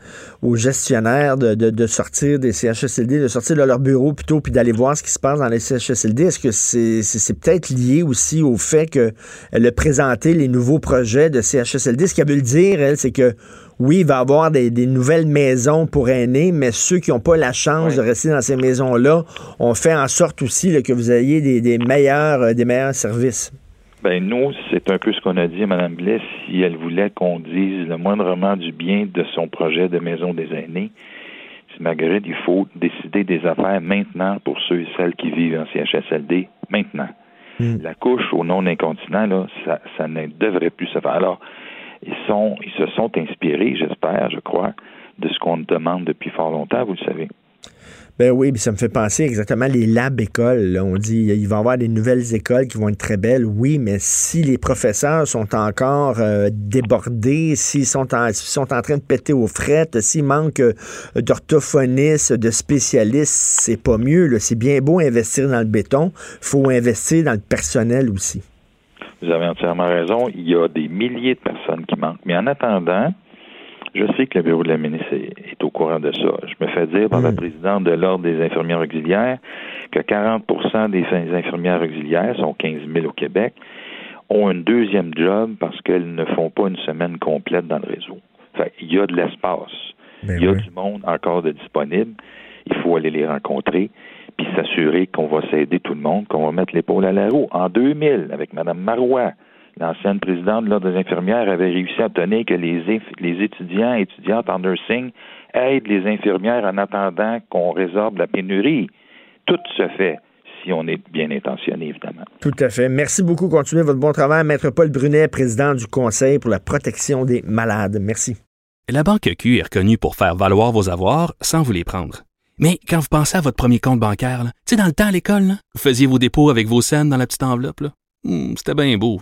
aux gestionnaires de, sortir des CHSLD, de sortir de leur bureau plutôt, puis d'aller voir ce qui se passe dans les CHSLD? Est-ce que c'est peut-être lié aussi au fait qu'elle a présenté les nouveaux projets de CHSLD? Ce qu'elle veut dire, elle, c'est que oui, il va y avoir des, nouvelles maisons pour aînés, mais ceux qui n'ont pas la chance de rester dans ces maisons-là, on fait en sorte aussi que vous ayez des, meilleurs, euh, des meilleurs services. Ben nous, c'est un peu ce qu'on a dit à Mme Blais, si elle voulait qu'on dise le moindrement du bien de son projet de maison des aînés. Marguerite, il faut décider des affaires maintenant pour ceux et celles qui vivent en CHSLD, maintenant. Hmm. La couche au non incontinent, là, ça, ça ne devrait plus se faire. Alors, ils, sont, ils se sont inspirés, j'espère, je crois, de ce qu'on demande depuis fort longtemps, vous le savez. Ben oui, ça me fait penser exactement les lab écoles. On dit il va y avoir des nouvelles écoles qui vont être très belles. Oui, mais si les professeurs sont encore euh, débordés, s'ils sont, en, sont en train de péter aux frettes, s'il manque euh, d'orthophonistes, de spécialistes, c'est pas mieux. C'est bien beau investir dans le béton, faut investir dans le personnel aussi. Vous avez entièrement raison. Il y a des milliers de personnes qui manquent. Mais en attendant, je sais que le bureau de la ministre est, au courant de ça. Je me fais dire par la hmm. présidente de l'Ordre des infirmières auxiliaires que 40% des infirmières auxiliaires, sont 15 000 au Québec, ont un deuxième job parce qu'elles ne font pas une semaine complète dans le réseau. Fait, il y a de l'espace. Ben il y a du monde encore de disponible. Il faut aller les rencontrer puis s'assurer qu'on va s'aider tout le monde, qu'on va mettre l'épaule à la roue. En 2000, avec Mme Marois, l'ancienne présidente de l'Ordre des infirmières avait réussi à obtenir que les, les étudiants et étudiantes en nursing aident les infirmières en attendant qu'on résorbe la pénurie. Tout se fait si on est bien intentionné, évidemment. Tout à fait. Merci beaucoup. Continuez votre bon travail. Maître Paul Brunet, président du Conseil pour la protection des malades. Merci. La Banque Q est reconnue pour faire valoir vos avoirs sans vous les prendre. Mais quand vous pensez à votre premier compte bancaire, tu sais, dans le temps à l'école, vous faisiez vos dépôts avec vos scènes dans la petite enveloppe. Hmm, c'était bien beau.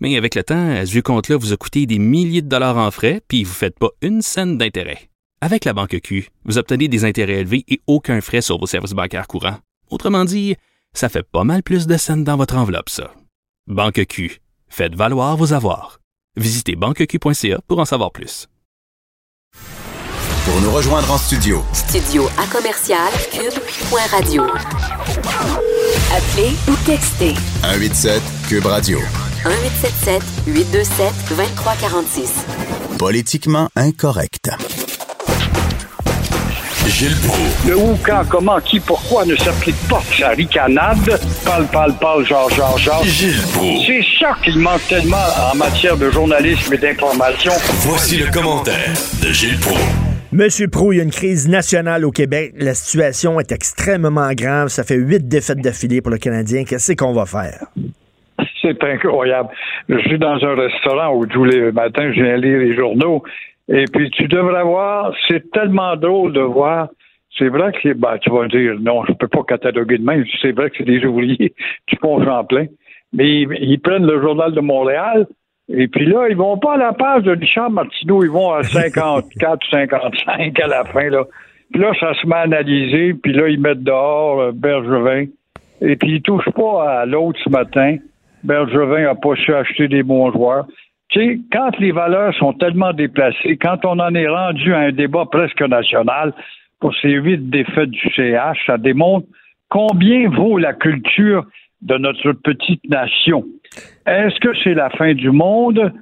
Mais avec le temps, ce vieux compte-là vous a coûté des milliers de dollars en frais, puis vous ne faites pas une scène d'intérêt. Avec la banque Q, vous obtenez des intérêts élevés et aucun frais sur vos services bancaires courants. Autrement dit, ça fait pas mal plus de scènes dans votre enveloppe, ça. Banque Q, faites valoir vos avoirs. Visitez banqueq.ca pour en savoir plus. Pour nous rejoindre en studio. Studio à commercial cube.radio. Appelez ou textez. 187 cube radio. 1877 827 2346. Politiquement incorrect. Gilles Proulx. Le où, quand, comment, qui, pourquoi ne s'applique pas sa ricanade? Parle, parle, parle, genre, genre, genre. Gilles Proulx. C'est ça qu'il manque tellement en matière de journalisme et d'information. Voici le commentaire de Gilles Proulx. Monsieur Pro, il y a une crise nationale au Québec. La situation est extrêmement grave. Ça fait huit défaites d'affilée pour le Canadien. Qu'est-ce qu'on va faire? C'est incroyable. Je suis dans un restaurant où tous les matins, je viens lire les journaux. Et puis, tu devrais voir, c'est tellement drôle de voir. C'est vrai que, ben, tu vas dire, non, je peux pas cataloguer de même. C'est vrai que c'est des ouvriers du en plein. Mais ils prennent le journal de Montréal, et puis là, ils vont pas à la page de Richard Martineau, ils vont à 54 ou 55 à la fin. Là. Puis là, ça se met à analyser, puis là, ils mettent dehors euh, Bergevin. Et puis ils touchent pas à l'autre ce matin. Bergevin a pas su acheter des bons joueurs. Tu sais, quand les valeurs sont tellement déplacées, quand on en est rendu à un débat presque national pour ces huit défaites du CH, ça démontre combien vaut la culture de notre petite nation. Est-ce que c'est la fin du monde?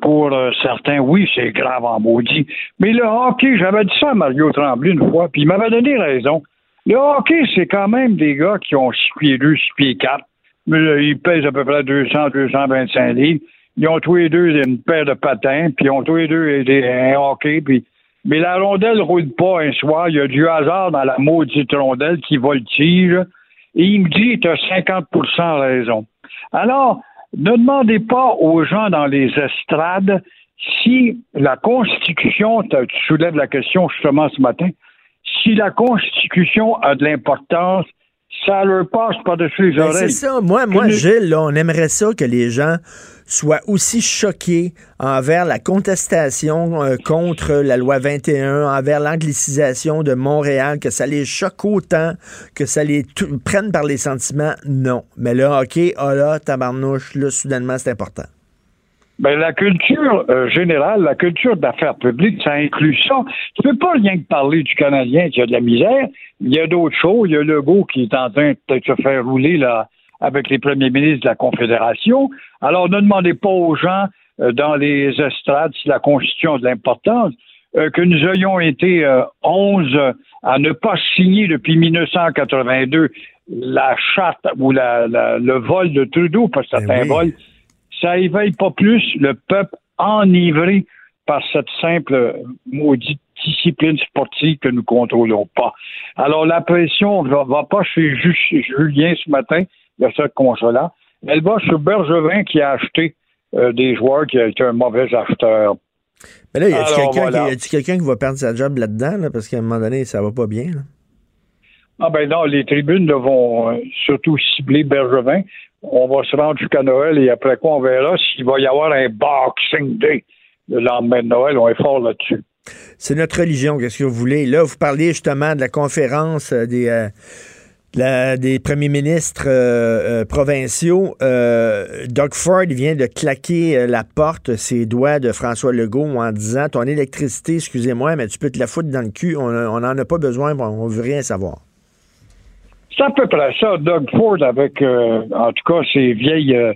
Pour euh, certains, oui, c'est grave en maudit. Mais le hockey, j'avais dit ça à Mario Tremblay une fois, puis il m'avait donné raison. Le hockey, c'est quand même des gars qui ont 6 pieds 2, 6 pieds 4. Ils pèsent à peu près 200, 225 livres. Ils ont tous les deux une paire de patins, puis ils ont tous les deux un hockey, puis mais la rondelle roule pas un soir. Il y a du hasard dans la maudite rondelle qui voltige. Et il me dit, tu as 50% raison. Alors, ne demandez pas aux gens dans les estrades si la Constitution, tu soulèves la question justement ce matin, si la Constitution a de l'importance, ça leur passe par-dessus les Ben, oreilles. c'est ça. Moi, moi Gilles, là, on aimerait ça que les gens soient aussi choqués envers la contestation euh, contre la loi 21, envers l'anglicisation de Montréal, que ça les choque autant, que ça les prenne par les sentiments. Non. Mais là, OK, ah là, tabarnouche, là, soudainement, c'est important. Ben, la culture euh, générale, la culture d'affaires publiques, ça inclut ça. Tu peux pas rien que parler du Canadien qui a de la misère. Il y a d'autres choses. Il y a Legault qui est en train de peut-être se faire rouler là, avec les premiers ministres de la Confédération. Alors, ne demandez pas aux gens euh, dans les estrades si la Constitution a de l'importance. Euh, que nous ayons été euh, 11 à ne pas signer depuis 1982 la charte ou la, la- le vol de Trudeau, parce que c'est un vol ça éveille pas plus le peuple enivré par cette simple maudite discipline sportive que nous contrôlons pas. Alors la pression ne va, va pas chez Ju- Julien ce matin, le seul consolant. Elle va sur Bergevin qui a acheté euh, des joueurs qui a été un mauvais acheteur. Mais là, y quelqu'un voilà. qui, y a-tu quelqu'un qui va perdre sa job là-dedans? là? parce qu'à un moment donné, ça va pas bien. là? Ah ben non, les tribunes là, vont euh, surtout cibler Bergevin. On va se rendre jusqu'à Noël et après quoi on verra s'il va y avoir un Boxing Day le lendemain de Noël. On est fort là-dessus. C'est notre religion, qu'est-ce que vous voulez? Là, vous parliez justement de la conférence euh, des, euh, des premiers ministres euh, provinciaux. Doug Ford vient de claquer la porte, ses doigts de François Legault en disant Ton électricité, excusez-moi, mais tu peux te la foutre dans le cul, on n'en a pas besoin, on veut rien savoir. C'est à peu près ça. Doug Ford, avec, euh, en tout cas, ses vieilles euh,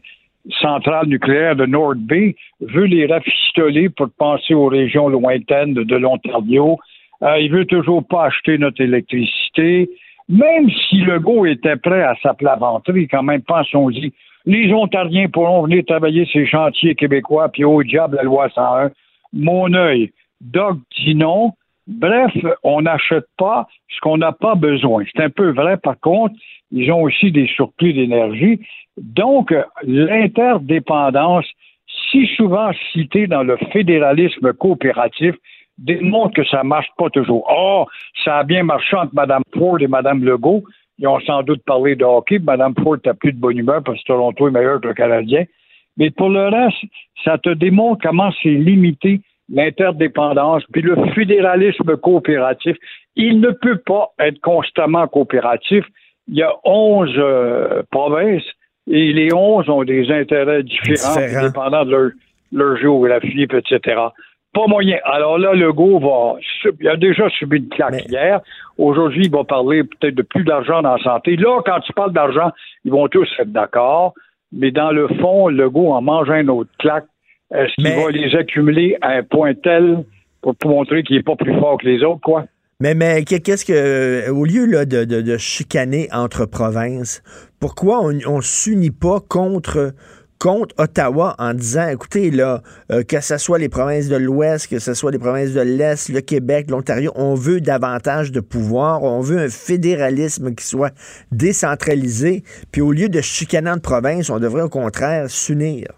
centrales nucléaires de North Bay, veut les rafistoler pour penser aux régions lointaines de, de l'Ontario. Euh, il veut toujours pas acheter notre électricité. Même si Legault était prêt à s'aplaventrer, quand même, pensons-y. Les Ontariens pourront venir travailler ces chantiers québécois, puis au diable la loi 101. Mon œil. Doug dit non. Bref, on n'achète pas ce qu'on n'a pas besoin. C'est un peu vrai, par contre, ils ont aussi des surplus d'énergie. Donc, l'interdépendance, si souvent citée dans le fédéralisme coopératif, démontre que ça marche pas toujours. Oh, ça a bien marché entre Mme Ford et Mme Legault. Ils ont sans doute parlé de hockey. Mme Ford n'a plus de bonne humeur parce que Toronto est meilleur que le Canadien. Mais pour le reste, ça te démontre comment c'est limité l'interdépendance, puis le fédéralisme coopératif. Il ne peut pas être constamment coopératif. Il y a 11 euh, provinces et les 11 ont des intérêts différents, Différents. dépendant de leur, leur géographie, etc. Pas moyen. Alors là, Legault va. Il a déjà subi une claque hier. Aujourd'hui, il va parler peut-être de plus d'argent dans la santé. Là, quand tu parles d'argent, ils vont tous être d'accord. Mais dans le fond, Legault en mange un autre claque. Est-ce qu'il va les accumuler à un point tel pour, montrer qu'il n'est pas plus fort que les autres, quoi? Mais, mais que- qu'est-ce que, au lieu là, de, de- de chicaner entre provinces, pourquoi on ne s'unit pas contre, contre Ottawa en disant, écoutez, là, euh, que ce soit les provinces de l'Ouest, que ce soit les provinces de l'Est, le Québec, l'Ontario, on veut davantage de pouvoir, on veut un fédéralisme qui soit décentralisé, puis au lieu de chicaner entre provinces, on devrait au contraire s'unir.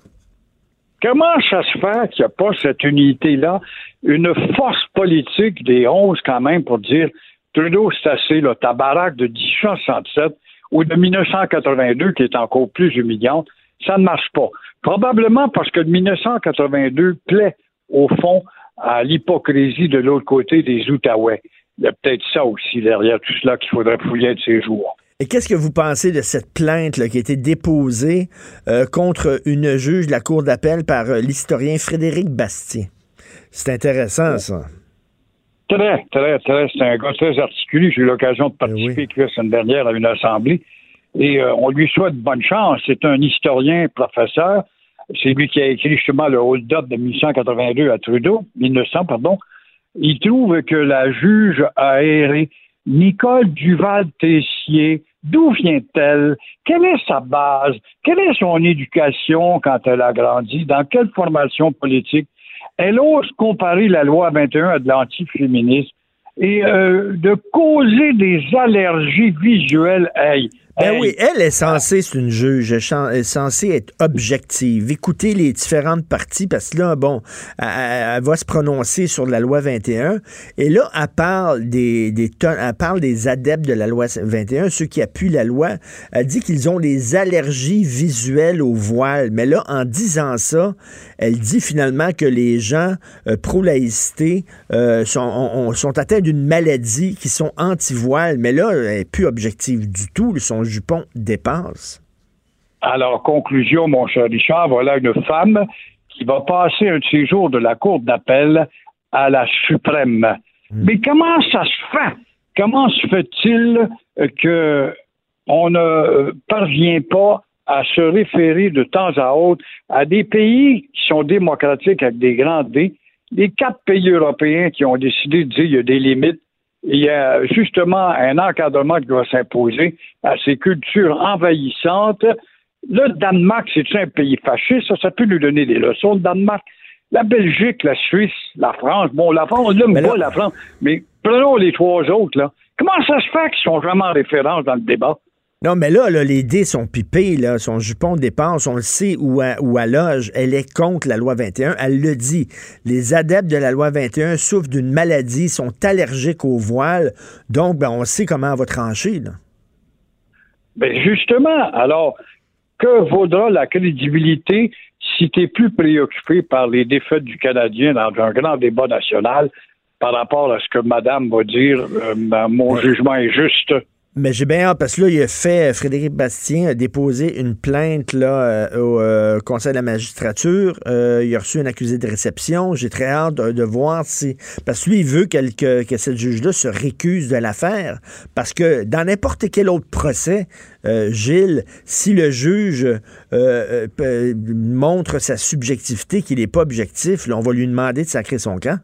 Comment ça se fait qu'il n'y a pas cette unité-là, une force politique des 11 quand même pour dire Trudeau, c'est assez, baraque de 1867 ou de 1982 qui est encore plus humiliante, ça ne marche pas. Probablement parce que le 1982 plaît au fond à l'hypocrisie de l'autre côté des Outaouais. Il y a peut-être ça aussi derrière tout cela qu'il faudrait fouiller de ces jours. Et qu'est-ce que vous pensez de cette plainte là, qui a été déposée euh, contre une juge de la Cour d'appel par euh, l'historien Frédéric Bastien? C'est intéressant, ça. Très, très, très. C'est un gars très articulé. J'ai eu l'occasion de participer la semaine dernière à une assemblée. Et euh, on lui souhaite bonne chance. C'est un historien, professeur. C'est lui qui a écrit justement le hold-up de 1882 à Trudeau, 1900, pardon. Il trouve que la juge a erré. Nicole Duval-Tessier, d'où vient-elle? Quelle est sa base? Quelle est son éducation quand elle a grandi? Dans quelle formation politique? Elle ose comparer la loi 21 à de l'antiféminisme et euh, de causer des allergies visuelles. Hey, Ben Hey, oui, elle est censée, c'est une juge, elle est censée être objective, écouter les différentes parties, parce que là, bon, elle, va se prononcer sur la loi 21, et là, elle parle des, des tonnes- elle parle des adeptes de la loi 21, ceux qui appuient la loi, elle dit qu'ils ont des allergies visuelles au voile, mais là, en disant ça, elle dit finalement que les gens euh, pro-laïcité euh, sont, ont- ont- sont atteints d'une maladie qui sont anti-voile, mais là, elle n'est plus objective du tout, jupon dépasse. Alors, conclusion, mon cher Richard, voilà une femme qui va passer un de ses jours de la Cour d'appel à la suprême. Mais comment ça se fait? Comment se fait-il euh, que on ne euh, parvient pas à se référer de temps à autre à des pays qui sont démocratiques avec des grands D, les quatre pays européens qui ont décidé de dire qu'il y a des limites il y a justement un encadrement qui doit s'imposer à ces cultures envahissantes. Le Danemark, c'est un pays fasciste, ça, ça peut nous donner des leçons, le Danemark. La Belgique, la Suisse, la France, bon, la France, on l'aime pas, la France, mais prenons les trois autres, là. Comment ça se fait qu'ils sont vraiment en référence dans le débat? Non, mais là, là, les dés sont pipés, là, son jupon dépasse, on le sait où à, où à loge, elle est contre la loi 21, elle le dit. Les adeptes de la loi 21 souffrent d'une maladie, sont allergiques au voile, donc ben, on sait comment elle va trancher. Là. Ben justement, alors, que vaudra la crédibilité si tu es plus préoccupé par les défaites du Canadien dans un grand débat national par rapport à ce que Madame va dire, euh, mon jugement est juste? Mais j'ai bien hâte, parce que là, il a fait, Frédéric Bastien a déposé une plainte là, euh, au euh, Conseil de la magistrature. Euh, il a reçu un accusé de réception. J'ai très hâte de, voir si... Parce que lui, il veut que, que cette juge-là se récuse de l'affaire. Parce que dans n'importe quel autre procès, Gilles, si le juge montre sa subjectivité, qu'il n'est pas objectif, on va lui demander de sacrer son camp.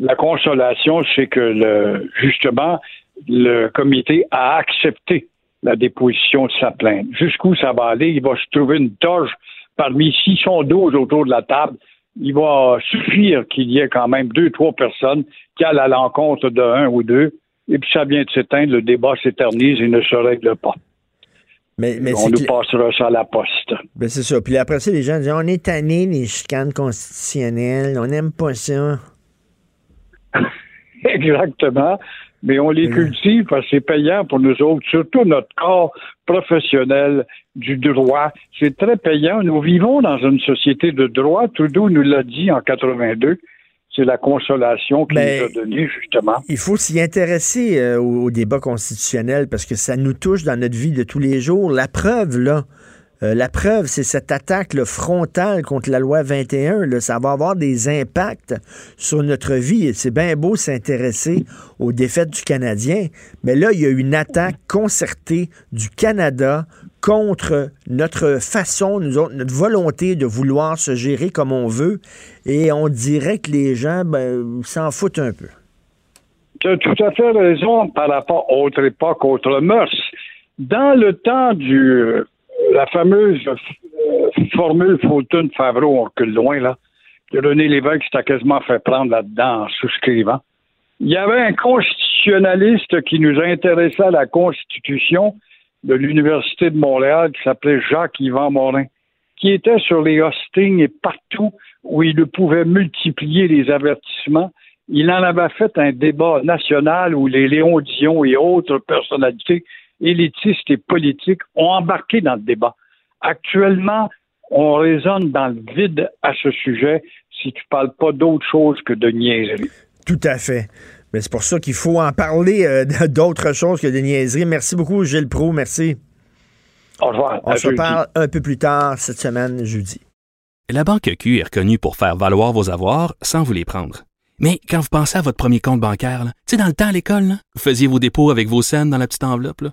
La consolation, c'est que le, justement, le comité a accepté la déposition de sa plainte. Jusqu'où ça va aller? Il va se trouver une toge parmi 612 autour de la table. Il va suffire qu'il y ait quand même deux, trois personnes qui allent à l'encontre de un ou deux. Et puis ça vient de s'éteindre, le débat s'éternise et ne se règle pas. Mais, mais On nous passera ça à la poste. Ben, c'est ça. Puis après ça, les gens disent on est tanné des chicanes constitutionnelles, on n'aime pas ça. Exactement. Mais on les cultive parce que c'est payant pour nous autres, surtout notre corps professionnel du droit. C'est très payant. Nous vivons dans une société de droit. Trudeau nous l'a dit en 82. C'est la consolation qu'il nous a donnée, justement. Il faut s'y intéresser euh, au, au débat constitutionnel parce que ça nous touche dans notre vie de tous les jours. La preuve, là, euh, la preuve, c'est cette attaque frontale contre la loi 21. Là, ça va avoir des impacts sur notre vie. C'est bien beau s'intéresser aux défaites du Canadien, mais là, il y a une attaque concertée du Canada contre notre façon, notre volonté de vouloir se gérer comme on veut. Et on dirait que les gens ben, s'en foutent un peu. Tu as tout à fait raison par rapport à autre époque, autre mœurs. Dans le temps du la fameuse euh, formule Fulton Favreau, on recule loin là, René Lévesque s'était quasiment fait prendre là-dedans en souscrivant. Il y avait un constitutionnaliste qui nous intéressait à la Constitution de l'Université de Montréal qui s'appelait Jacques-Yvan Morin, qui était sur les hostings et partout où il pouvait multiplier les avertissements. Il en avait fait un débat national où les Léon Dion et autres personnalités élitistes et politiques ont embarqué dans le débat. Actuellement, on raisonne dans le vide à ce sujet si tu parles pas d'autre chose que de niaiserie. Tout à fait. Mais c'est pour ça qu'il faut en parler euh, d'autres choses que des niaiseries. Merci beaucoup, Gilles Pro. Merci. Au revoir. On À se jeudi. parle un peu plus tard cette semaine, jeudi. La Banque Q est reconnue pour faire valoir vos avoirs sans vous les prendre. Mais quand vous pensez à votre premier compte bancaire, tu sais, dans le temps à l'école, là, vous faisiez vos dépôts avec vos scènes dans la petite enveloppe. là.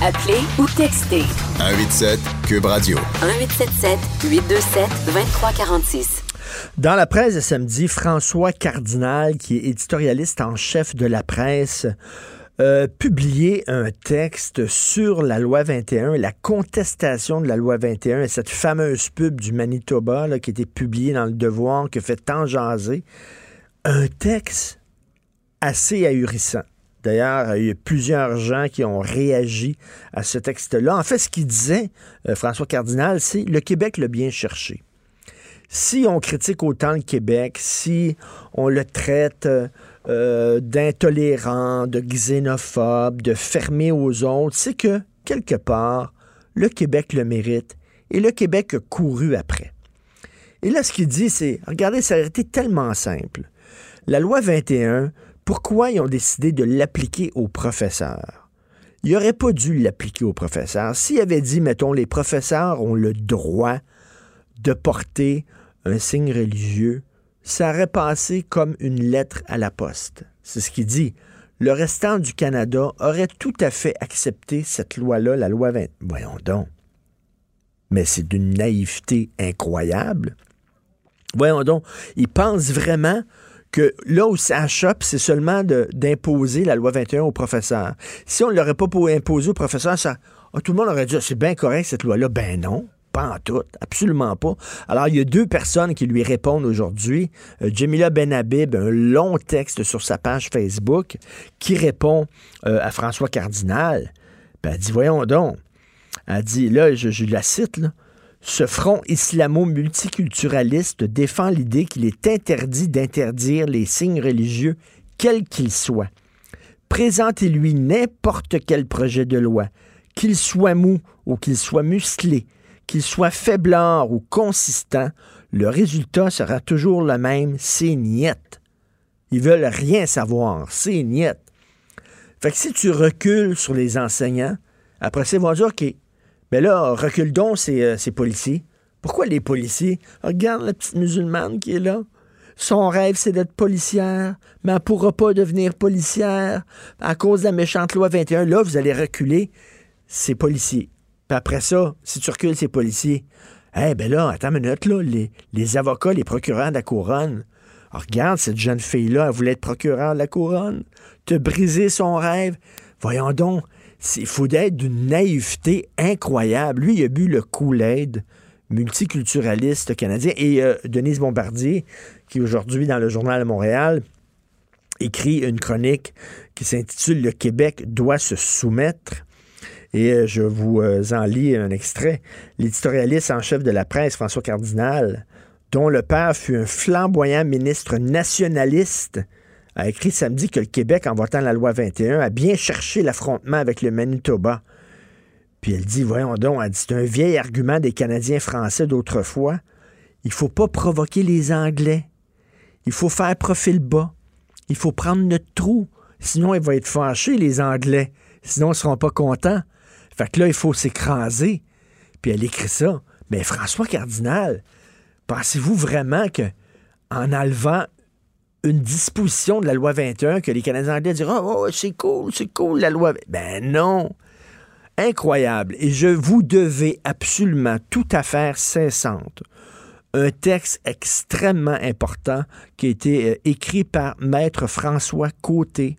Appelez ou textez 187 Cube Radio. 1877 827 2346. Dans la presse de samedi, François Cardinal, qui est éditorialiste en chef de la presse, euh, publié un texte sur la loi 21, la contestation de la loi 21 et cette fameuse pub du Manitoba là, qui a été publiée dans le Devoir, qui a fait tant jaser. Un texte assez ahurissant. D'ailleurs, il y a plusieurs gens qui ont réagi à ce texte-là. En fait, ce qu'il disait, euh, François Cardinal, c'est le Québec l'a bien cherché. Si on critique autant le Québec, si on le traite euh, euh, d'intolérant, de xénophobe, de fermé aux autres, c'est que, quelque part, le Québec le mérite et le Québec a couru après. Et là, ce qu'il dit, c'est, regardez, ça a été tellement simple. La loi 21, pourquoi ils ont décidé de l'appliquer aux professeurs? Ils n'auraient pas dû l'appliquer aux professeurs. S'ils avaient dit, mettons, les professeurs ont le droit de porter un signe religieux, ça aurait passé comme une lettre à la poste. C'est ce qu'il dit. Le restant du Canada aurait tout à fait accepté cette loi-là, la loi 20. Voyons donc. Mais c'est d'une naïveté incroyable. Voyons donc. Ils pensent vraiment que là où ça chope, c'est seulement d'imposer la loi 21 aux professeurs. Si on ne l'aurait pas imposé aux professeurs, ça, ah, tout le monde aurait dit, ah, c'est bien correct cette loi-là. Ben non. Pas en tout, absolument pas. Alors, il y a deux personnes qui lui répondent aujourd'hui. Euh, Jamila Benhabib, un long texte sur sa page Facebook, qui répond euh, à François Cardinal. Ben, elle dit, voyons donc. Elle dit, là, je, je la cite, là, ce front islamo-multiculturaliste défend l'idée qu'il est interdit d'interdire les signes religieux, quels qu'ils soient. Présentez-lui n'importe quel projet de loi, qu'il soit mou ou qu'il soit musclé, qu'il soit faiblard ou consistant, le résultat sera toujours le même, c'est niette. Ils veulent rien savoir, c'est niette. Fait que si tu recules sur les enseignants, après ils vont dire, OK, mais là, recule donc ces, euh, ces policiers. Pourquoi les policiers? Regarde la petite musulmane qui est là. Son rêve, c'est d'être policière, mais elle ne pourra pas devenir policière à cause de la méchante loi 21. Là, vous allez reculer ces policiers. Puis après ça, si tu recules ces policiers, eh ben là, attends une minute, là, les, les avocats, les procureurs de la couronne, regarde, cette jeune fille-là, elle voulait être procureur de la couronne, te briser son rêve. Voyons donc, il faut être d'une naïveté incroyable. Lui, il a bu le Kool-Aid multiculturaliste canadien. Et euh, Denise Bombardier, qui aujourd'hui dans le Journal de Montréal, écrit une chronique qui s'intitule Le Québec doit se soumettre. Et euh, je vous euh, en lis un extrait. L'éditorialiste en chef de la presse, François Cardinal, dont le père fut un flamboyant ministre nationaliste, a écrit samedi que le Québec, en votant la loi 21, a bien cherché l'affrontement avec le Manitoba. Puis elle dit, voyons donc, dit, c'est un vieil argument des Canadiens français d'autrefois. Il faut pas provoquer les Anglais. Il faut faire profil bas. Il faut prendre notre trou. Sinon, ils vont être fâchés, les Anglais. Sinon, ils ne seront pas contents. Fait que là, il faut s'écraser. Puis elle écrit ça. Mais François Cardinal, pensez-vous vraiment que en une disposition de la loi 21 que les Canadiens anglais diront Oh, c'est cool, c'est cool, la loi. Ben non. Incroyable. Et je vous devais absolument tout à faire cessante. Un texte extrêmement important qui a été euh, écrit par Maître François Côté,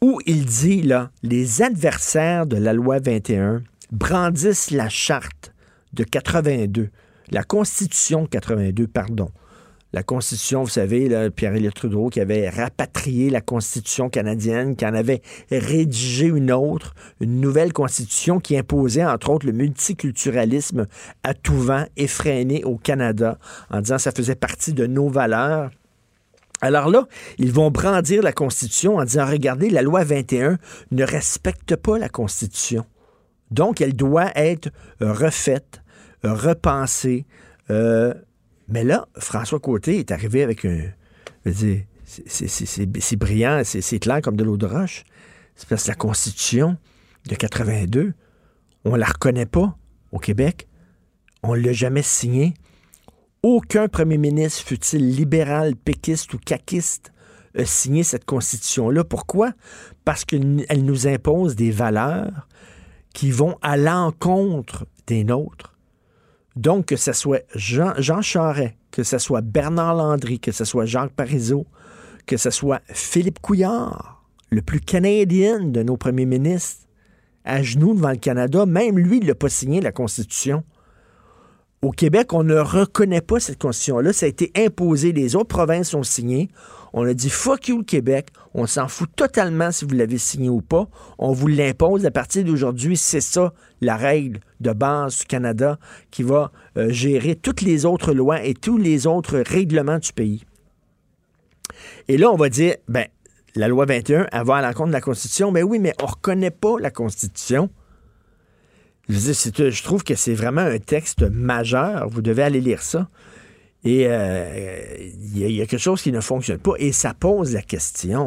où il dit, là, les adversaires de la loi 21 brandissent la charte de 82, la Constitution de 82, pardon, la Constitution, vous savez, Pierre-Éliott Trudeau qui avait rapatrié la Constitution canadienne, qui en avait rédigé une autre, une nouvelle Constitution qui imposait, entre autres, le multiculturalisme à tout vent effréné au Canada, en disant que ça faisait partie de nos valeurs. Alors là, ils vont brandir la Constitution en disant, regardez, la loi 21 ne respecte pas la Constitution. Donc, elle doit être refaite, repensée, euh, mais là, François Côté est arrivé avec un. C'est brillant, c'est clair comme de l'eau de roche. C'est parce que la Constitution de 82, on la reconnaît pas au Québec. On ne l'a jamais signée. Aucun premier ministre, fut-il libéral, péquiste ou caquiste, a signé cette constitution-là. Pourquoi? Parce qu'elle nous impose des valeurs qui vont à l'encontre des nôtres. Donc, que ce soit Jean, Jean Charest, que ce soit Bernard Landry, que ce soit Jacques Parizeau, que ce soit Philippe Couillard, le plus canadien de nos premiers ministres, à genoux devant le Canada, même lui, il n'a pas signé la Constitution. Au Québec, on ne reconnaît pas cette constitution-là. Ça a été imposé. Les autres provinces ont signé. On a dit fuck you le Québec. On s'en fout totalement si vous l'avez signé ou pas. On vous l'impose à partir d'aujourd'hui. C'est ça la règle de base du Canada qui va euh, gérer toutes les autres lois et tous les autres règlements du pays. Et là, on va dire, ben, la loi 21, elle va à l'encontre de la Constitution. Mais oui, mais on ne reconnaît pas la Constitution. Je, trouve que c'est vraiment un texte majeur. Vous devez aller lire ça. Et euh, il y, a quelque chose qui ne fonctionne pas. Et ça pose la question.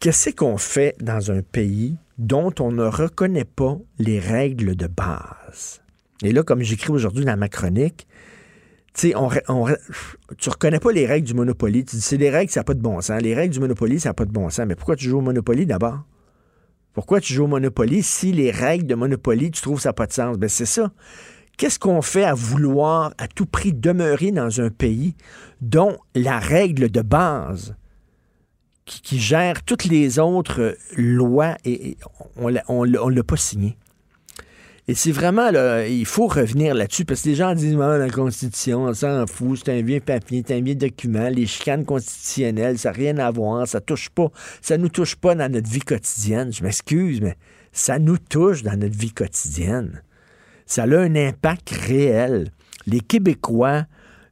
Qu'est-ce qu'on fait dans un pays dont on ne reconnaît pas les règles de base? Et là, comme j'écris aujourd'hui dans ma chronique, tu on, on, tu reconnais pas les règles du Monopoly. Tu dis, c'est des règles, ça n'a pas de bon sens. Les règles du Monopoly, ça n'a pas de bon sens. Mais pourquoi tu joues au Monopoly d'abord? Pourquoi tu joues au Monopoly si les règles de Monopoly, tu trouves ça pas de sens? Ben, c'est ça. Qu'est-ce qu'on fait à vouloir à tout prix demeurer dans un pays dont la règle de base qui, gère toutes les autres lois, et, on ne l'a pas signé? Et c'est vraiment, là, il faut revenir là-dessus, parce que les gens disent, ah, la Constitution, on s'en fout, c'est un vieux papier, c'est un vieux document, les chicanes constitutionnelles, ça n'a rien à voir, ça touche pas, ça nous touche pas dans notre vie quotidienne. Je m'excuse, mais ça nous touche dans notre vie quotidienne. Ça a un impact réel. Les Québécois,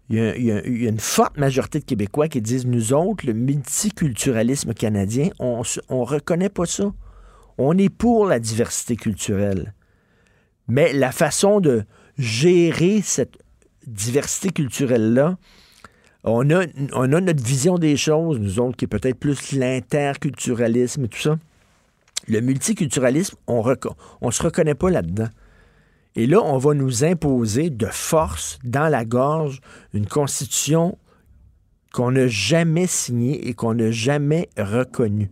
il y, a, une forte majorité de Québécois qui disent, nous autres, le multiculturalisme canadien, on ne reconnaît pas ça. On est pour la diversité culturelle. Mais la façon de gérer cette diversité culturelle-là, on a, on a notre vision des choses, nous autres, qui est peut-être plus l'interculturalisme et tout ça. Le multiculturalisme, on ne se reconnaît pas là-dedans. Et là, on va nous imposer de force dans la gorge une constitution qu'on n'a jamais signée et qu'on n'a jamais reconnue.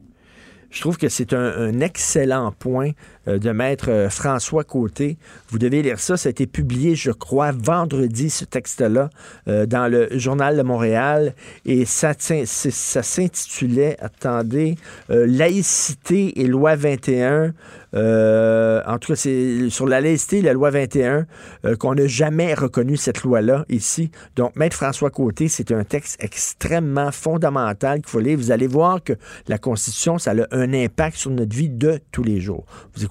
Je trouve que c'est un, excellent point de maître euh, François Côté. Vous devez lire ça. Ça a été publié, je crois, vendredi, ce texte-là, euh, dans le Journal de Montréal. Et ça, s'intitulait, attendez, Laïcité et loi 21 euh, en tout cas, c'est sur la laïcité, la loi 21, euh, qu'on n'a jamais reconnu cette loi-là ici. Donc, Maître François Côté, c'est un texte extrêmement fondamental qu'il faut lire. Vous allez voir que la Constitution, ça a un impact sur notre vie de tous les jours.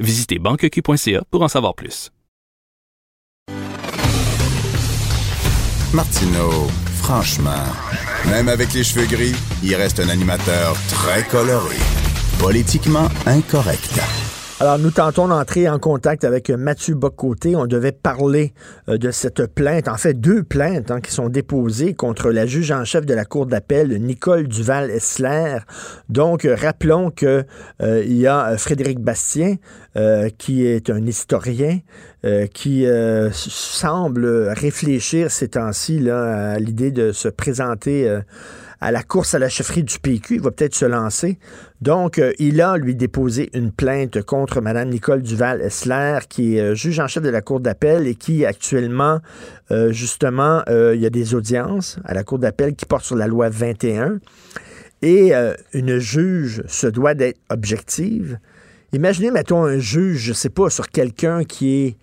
Visitez banqueq.ca pour en savoir plus. Martineau, franchement, même avec les cheveux gris, il reste un animateur très coloré. Politiquement incorrect. Alors, nous tentons d'entrer en contact avec Mathieu Bocoté. On devait parler euh, de cette plainte, en fait deux plaintes hein, qui sont déposées contre la juge en chef de la Cour d'appel, Nicole Duval-Essler. Donc, euh, rappelons qu'il euh, y a Frédéric Bastien, qui est un historien, qui semble réfléchir ces temps-ci à l'idée de se présenter à la course à la chefferie du PQ. Il va peut-être se lancer. Donc, euh, il a, lui, déposé une plainte contre Mme Nicole Duval-Essler, qui est euh, juge en chef de la Cour d'appel et qui, actuellement, euh, justement, il y a des audiences à la Cour d'appel qui portent sur la loi 21. Et une juge se doit d'être objective. Imaginez, mettons, un juge, je sais pas, sur quelqu'un qui est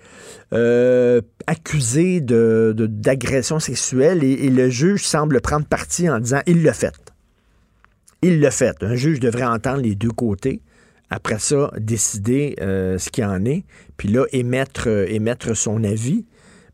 euh, accusé d'agression sexuelle et, le juge semble prendre parti en disant il l'a fait. Il l'a fait. Un juge devrait entendre les deux côtés. Après ça, décider euh, ce qu'il en est, puis là, émettre, euh, émettre son avis,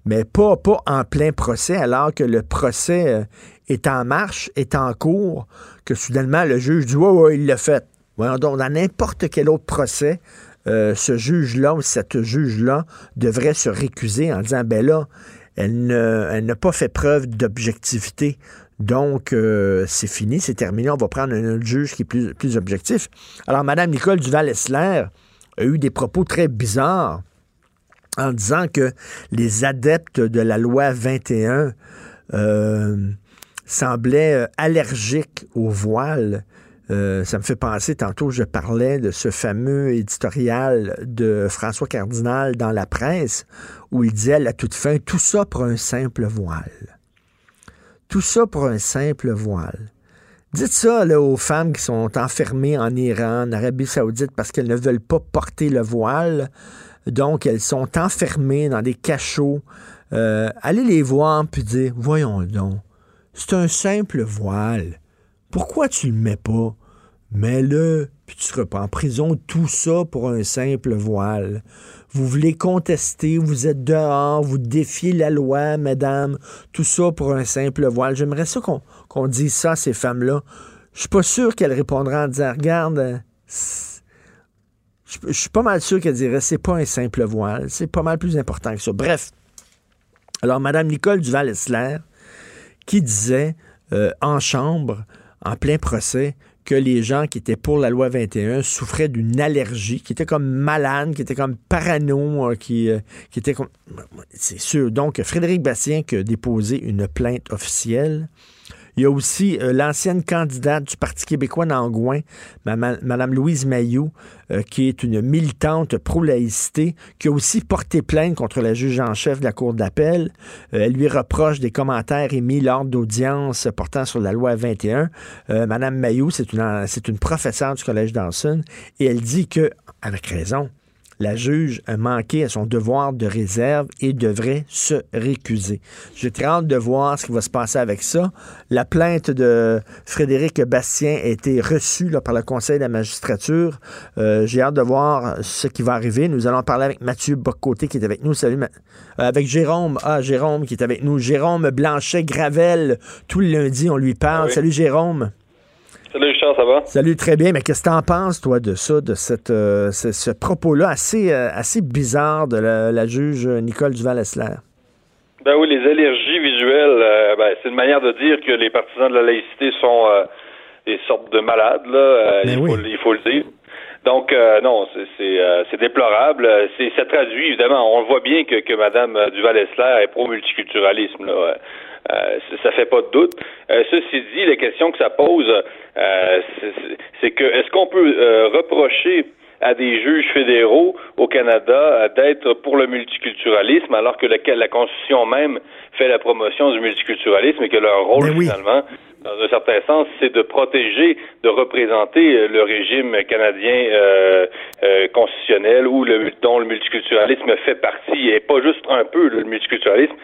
mais pas, pas en plein procès, alors que le procès est en marche, est en cours, que soudainement le juge dit Ouais, ouais, il l'a fait. Donc, dans n'importe quel autre procès, euh, ce juge-là ou cette juge-là devrait se récuser en disant, ben là, elle n'a pas fait preuve d'objectivité. Donc, euh, c'est fini, c'est terminé. On va prendre un autre juge qui est plus, objectif. Alors, Mme Nicole Duval-Essler a eu des propos très bizarres en disant que les adeptes de la loi 21 euh, semblaient allergiques au voile. Euh, ça me fait penser, tantôt je parlais de ce fameux éditorial de François Cardinal dans la presse où il disait à la toute fin, tout ça pour un simple voile. Tout ça pour un simple voile. Dites ça aux femmes qui sont enfermées en Iran, en Arabie saoudite, parce qu'elles ne veulent pas porter le voile. Donc, elles sont enfermées dans des cachots. Euh, allez les voir puis dire, voyons donc, c'est un simple voile. Pourquoi tu le mets pas? Mets-le, puis tu seras pas en prison. Tout ça pour un simple voile. Vous voulez contester, vous êtes dehors, vous défiez la loi, mesdames. Tout ça pour un simple voile. J'aimerais ça qu'on dise ça à ces femmes-là. Je suis pas sûr qu'elles répondraient en disant, regarde, je, suis pas mal sûr qu'elle dirait c'est pas un simple voile, c'est pas mal plus important que ça. Bref. Alors, Mme Nicole Duval-Essler, qui disait euh, en chambre, en plein procès, que les gens qui étaient pour la loi 21 souffraient d'une allergie, qui étaient comme malades, qui étaient comme parano, euh, qui, euh, qui étaient comme... C'est sûr. Donc, Frédéric Bastien qui a déposé une plainte officielle. Il y a aussi euh, l'ancienne candidate du Parti québécois d'Angouin, Mme Louise Mayou, euh, qui est une militante pro-laïcité, qui a aussi porté plainte contre la juge en chef de la Cour d'appel. Euh, elle lui reproche des commentaires émis lors d'audience portant sur la loi 21. Mme Mayou, c'est une, c'est une professeure du Collège d'Anson, et elle dit que, avec raison, la juge a manqué à son devoir de réserve et devrait se récuser. J'ai très hâte de voir ce qui va se passer avec ça. La plainte de Frédéric Bastien a été reçue par le Conseil de la magistrature. Euh, j'ai hâte de voir ce qui va arriver. Nous allons parler avec Mathieu Bocoté qui est avec nous. Salut, euh, avec Jérôme. Ah, Jérôme qui est avec nous. Jérôme Blanchet-Gravel. Tout le lundi, on lui parle. Ah Salut, Jérôme. Salut Richard, ça va? Salut, très bien. Mais qu'est-ce que tu en penses, toi, de ça, de cette, euh, ce, propos-là assez, euh, assez bizarre de la, juge Nicole Duval-Essler? Ben oui, les allergies visuelles, euh, ben, c'est une manière de dire que les partisans de la laïcité sont des sortes de malades, là. Ben il, faut, il, faut, le dire. Donc, non, c'est déplorable. Ça traduit, évidemment, on voit bien que, que Mme Duval-Essler est pro-multiculturalisme, là. Euh, ça fait pas de doute. Euh, ceci dit, la question que ça pose, euh, c'est que est-ce qu'on peut euh, reprocher à des juges fédéraux au Canada d'être pour le multiculturalisme alors que la, la Constitution même fait la promotion du multiculturalisme et que leur rôle finalement dans un certain sens, c'est de protéger, de représenter le régime canadien euh, constitutionnel où le, dont le multiculturalisme fait partie et pas juste un peu le multiculturalisme,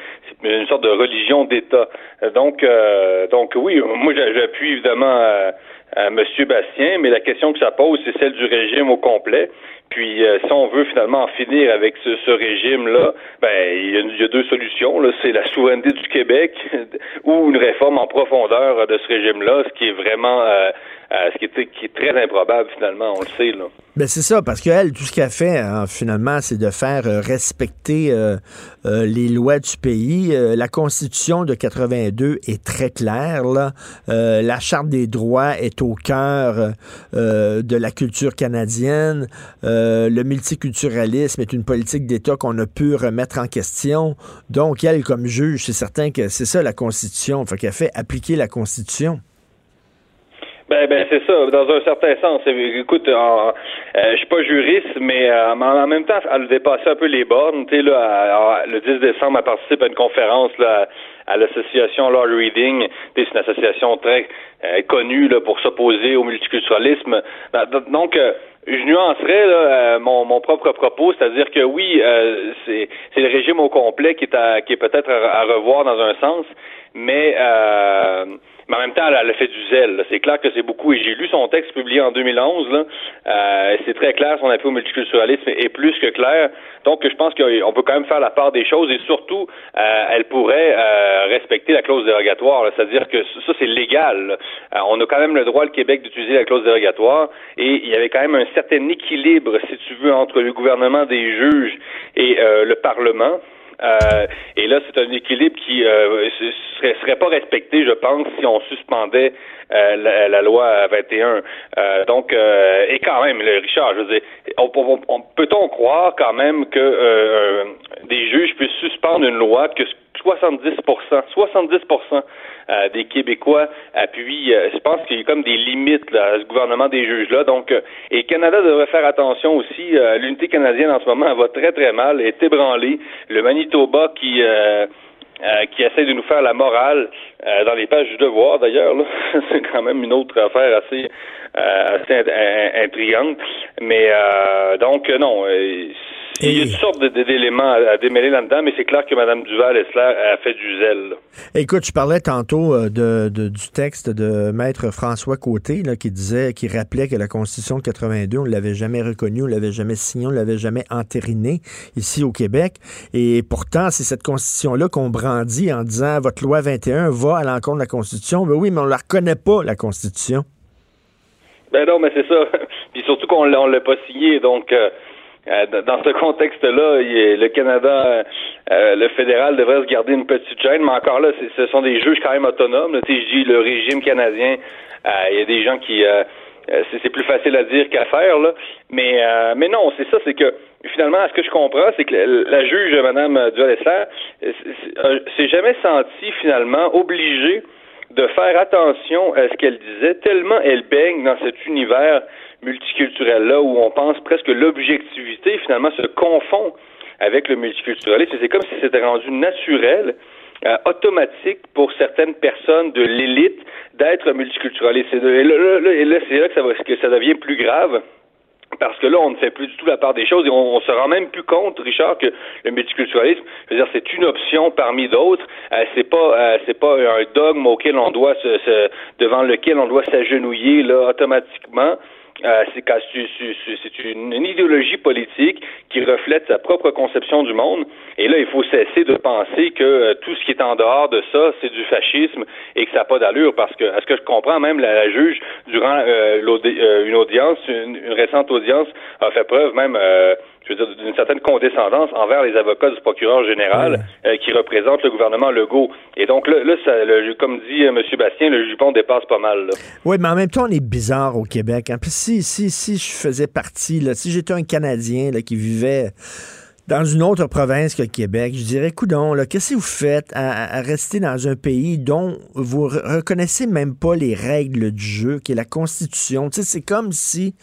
une sorte de religion d'État. Donc, euh, donc oui, moi j'appuie évidemment à, M. Bastien, mais la question que ça pose, c'est celle du régime au complet. Puis, euh, si on veut finalement en finir avec ce, régime-là, ben il y, a deux solutions. C'est la souveraineté du Québec ou une réforme en profondeur de ce régime-là, ce qui est vraiment euh, euh, ce qui est, très improbable finalement, on le sait. Là. Ben c'est ça, parce qu'elle, tout ce qu'elle fait hein, finalement, c'est de faire euh, respecter euh, les lois du pays. la Constitution de 82 est très claire. Là. la Charte des droits est au cœur de la culture canadienne. le multiculturalisme est une politique d'État qu'on a pu remettre en question. Donc, elle, comme juge, c'est certain que c'est ça la Constitution. Fait qu'elle fait appliquer la Constitution. Ben, ben c'est ça, dans un certain sens. Écoute, euh, je suis pas juriste, mais euh, en même temps, elle a un peu les bornes. Tu sais, là, le 10 décembre, elle participe à une conférence là, à l'association Law Reading. C'est une association très euh, connue là, pour s'opposer au multiculturalisme. Ben, donc, je nuancerais là, mon, mon, propre propos, c'est-à-dire que oui, c'est le régime au complet qui est, qui est peut-être à, revoir dans un sens, mais euh, mais en même temps, elle, a fait du zèle. C'est clair que c'est beaucoup. Et j'ai lu son texte publié en 2011. Là. Euh, c'est très clair. Son appui au multiculturalisme est plus que clair. Donc, je pense qu'on peut quand même faire la part des choses. Et surtout, euh, elle pourrait euh, respecter la clause dérogatoire. C'est-à-dire que ça, c'est légal. Euh, on a quand même le droit, le Québec, d'utiliser la clause dérogatoire. Et il y avait quand même un certain équilibre, si tu veux, entre le gouvernement des juges et le Parlement. Euh, et là, c'est un équilibre qui euh, serait, pas respecté, je pense, si on suspendait euh, la, loi 21. Euh, donc, et quand même, le Richard, je veux dire, on, peut-on croire quand même que des juges puissent suspendre une loi que 70% 70 euh, des Québécois appuient. Euh, je pense qu'il y a comme des limites là, à ce gouvernement des juges-là. Donc, euh, et Canada devrait faire attention aussi. L'unité canadienne en ce moment va très très mal, est ébranlée. Le Manitoba qui qui essaie de nous faire la morale dans les pages du devoir d'ailleurs. C'est quand même une autre affaire assez assez intrigante. Mais donc non, il y a toutes sortes d'éléments à, démêler là-dedans, mais c'est clair que Mme Duval-Essler a fait du zèle. Écoute, je parlais tantôt euh, de, du texte de Maître François Côté là, qui disait, qui rappelait que la Constitution de 82, on ne l'avait jamais reconnue, on ne l'avait jamais signée, on ne l'avait jamais entérinée ici au Québec. Et pourtant, c'est cette Constitution-là qu'on brandit en disant votre loi 21 va à l'encontre de la Constitution. Mais oui, mais on ne la reconnaît pas, la Constitution. Ben non, mais c'est ça. Puis surtout qu'on ne l'a pas signée, donc... Euh, dans ce contexte-là, le Canada, euh, le fédéral devrait se garder une petite gêne, mais encore là, ce sont des juges quand même autonomes. Tu sais, je dis le régime canadien, euh, il y a des gens qui c'est plus facile à dire qu'à faire, là. Mais mais non, c'est ça, c'est que finalement, ce que je comprends, c'est que la, juge, Mme Dualesser, s'est jamais sentie finalement obligée de faire attention à ce qu'elle disait, tellement elle baigne dans cet univers multiculturel-là où on pense presque l'objectivité finalement se confond avec le multiculturalisme. C'est comme si c'était rendu naturel, euh, automatique pour certaines personnes de l'élite d'être multiculturaliste. Et là, c'est là que ça, va, que ça devient plus grave. Parce que là, on ne fait plus du tout la part des choses et on, se rend même plus compte, Richard, que le multiculturalisme, je veux dire, c'est une option parmi d'autres. Euh, c'est pas, euh, c'est pas un dogme auquel on doit se, devant lequel on doit s'agenouiller là automatiquement. Euh, c'est une, une, idéologie politique qui reflète sa propre conception du monde. Et là, il faut cesser de penser que euh, tout ce qui est en dehors de ça, c'est du fascisme et que ça n'a pas d'allure. Parce que, à ce que je comprends, même la, juge, durant euh, une audience, une, récente audience, a fait preuve même je veux dire, d'une certaine condescendance envers les avocats du procureur général euh, qui représentent le gouvernement Legault. Et donc là, là ça, le, comme dit euh, M. Bastien, le jupon dépasse pas mal. Oui, mais en même temps, on est bizarre au Québec. Hein. Puis si, si, si je faisais partie, là, si j'étais un Canadien là, qui vivait dans une autre province que le Québec, je dirais, coudon, qu'est-ce que vous faites à, rester dans un pays dont vous reconnaissez même pas les règles du jeu, qui est la Constitution? Tu sais, c'est comme si,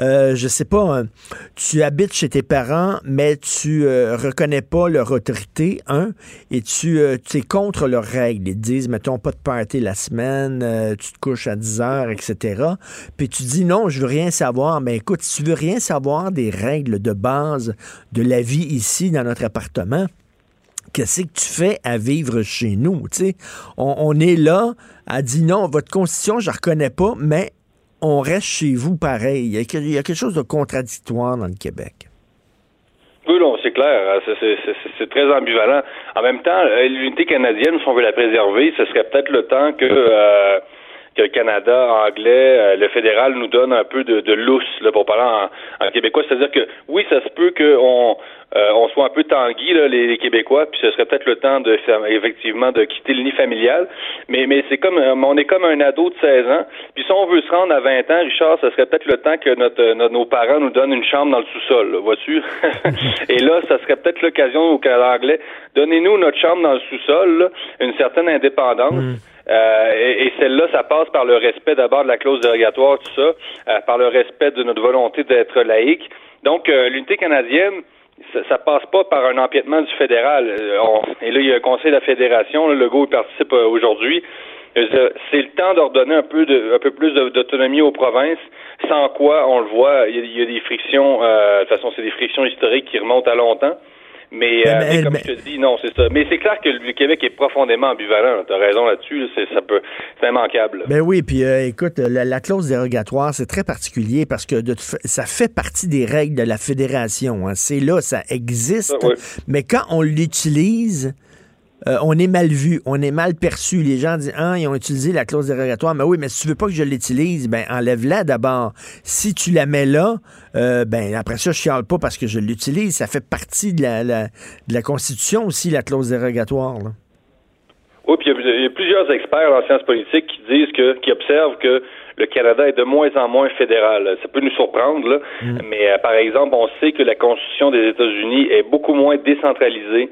euh, je sais pas, hein, tu habites chez tes parents, mais tu euh, reconnais pas leur autorité, un, et tu, euh, tu es contre leurs règles. Ils disent, mettons, pas de party la semaine, euh, tu te couches à 10 heures, etc. Puis tu dis, non, je veux rien savoir. Mais écoute, si tu veux rien savoir des règles de base de la vie ici dans notre appartement, qu'est-ce que tu fais à vivre chez nous? On, on est là, à dire non, votre constitution, je ne reconnais pas, mais on reste chez vous pareil. Il y, a, quelque chose de contradictoire dans le Québec. Oui, non, c'est clair. C'est très ambivalent. En même temps, euh, l'unité canadienne, si on veut la préserver, ce serait peut-être le temps que euh, que Canada anglais, euh, le fédéral nous donne un peu de, de lousse là, pour parler en, québécois. C'est-à-dire que oui, ça se peut qu'on euh, on soit un peu tanguy, là, les, Québécois, puis ce serait peut-être le temps de effectivement de quitter le nid familial. Mais, mais c'est comme euh, on est comme un ado de 16 ans. Puis si on veut se rendre à 20 ans, Richard, ce serait peut-être le temps que notre, nos parents nous donnent une chambre dans le sous-sol, vois-tu? Et là, ça serait peut-être l'occasion au Canada anglais. Donnez-nous notre chambre dans le sous-sol, une certaine indépendance. Mm. Euh, et, celle-là, ça passe par le respect d'abord de la clause dérogatoire, tout ça, euh, par le respect de notre volonté d'être laïque. Donc, euh, l'unité canadienne, ça, passe pas par un empiètement du fédéral. et là, il y a un conseil de la fédération, le Legault participe aujourd'hui. C'est le temps d'ordonner un peu un peu plus d'autonomie aux provinces, sans quoi, on le voit, il y a, des frictions, de toute façon, c'est des frictions historiques qui remontent à longtemps. Mais, euh, comme je te dis, non, c'est ça. Mais c'est clair que le Québec est profondément ambivalent. Tu as raison là-dessus. ça peut, c'est immanquable. Ben oui, puis euh, écoute, la, clause dérogatoire, c'est très particulier parce que de, ça fait partie des règles de la fédération. Hein. C'est là, ça existe. Mais quand on l'utilise, euh, on est mal vu, on est mal perçu. Les gens disent Ah, ils ont utilisé la clause dérogatoire. Mais oui, mais si tu veux pas que je l'utilise, ben enlève-la d'abord. Si tu la mets là, euh, ben après ça, je chiale pas parce que je l'utilise. Ça fait partie de la, de la Constitution aussi, la clause dérogatoire. Oui, puis il y, a plusieurs experts en sciences politiques qui disent que, qui observent que le Canada est de moins en moins fédéral. Ça peut nous surprendre, là, mm. mais euh, par exemple, on sait que la Constitution des États-Unis est beaucoup moins décentralisée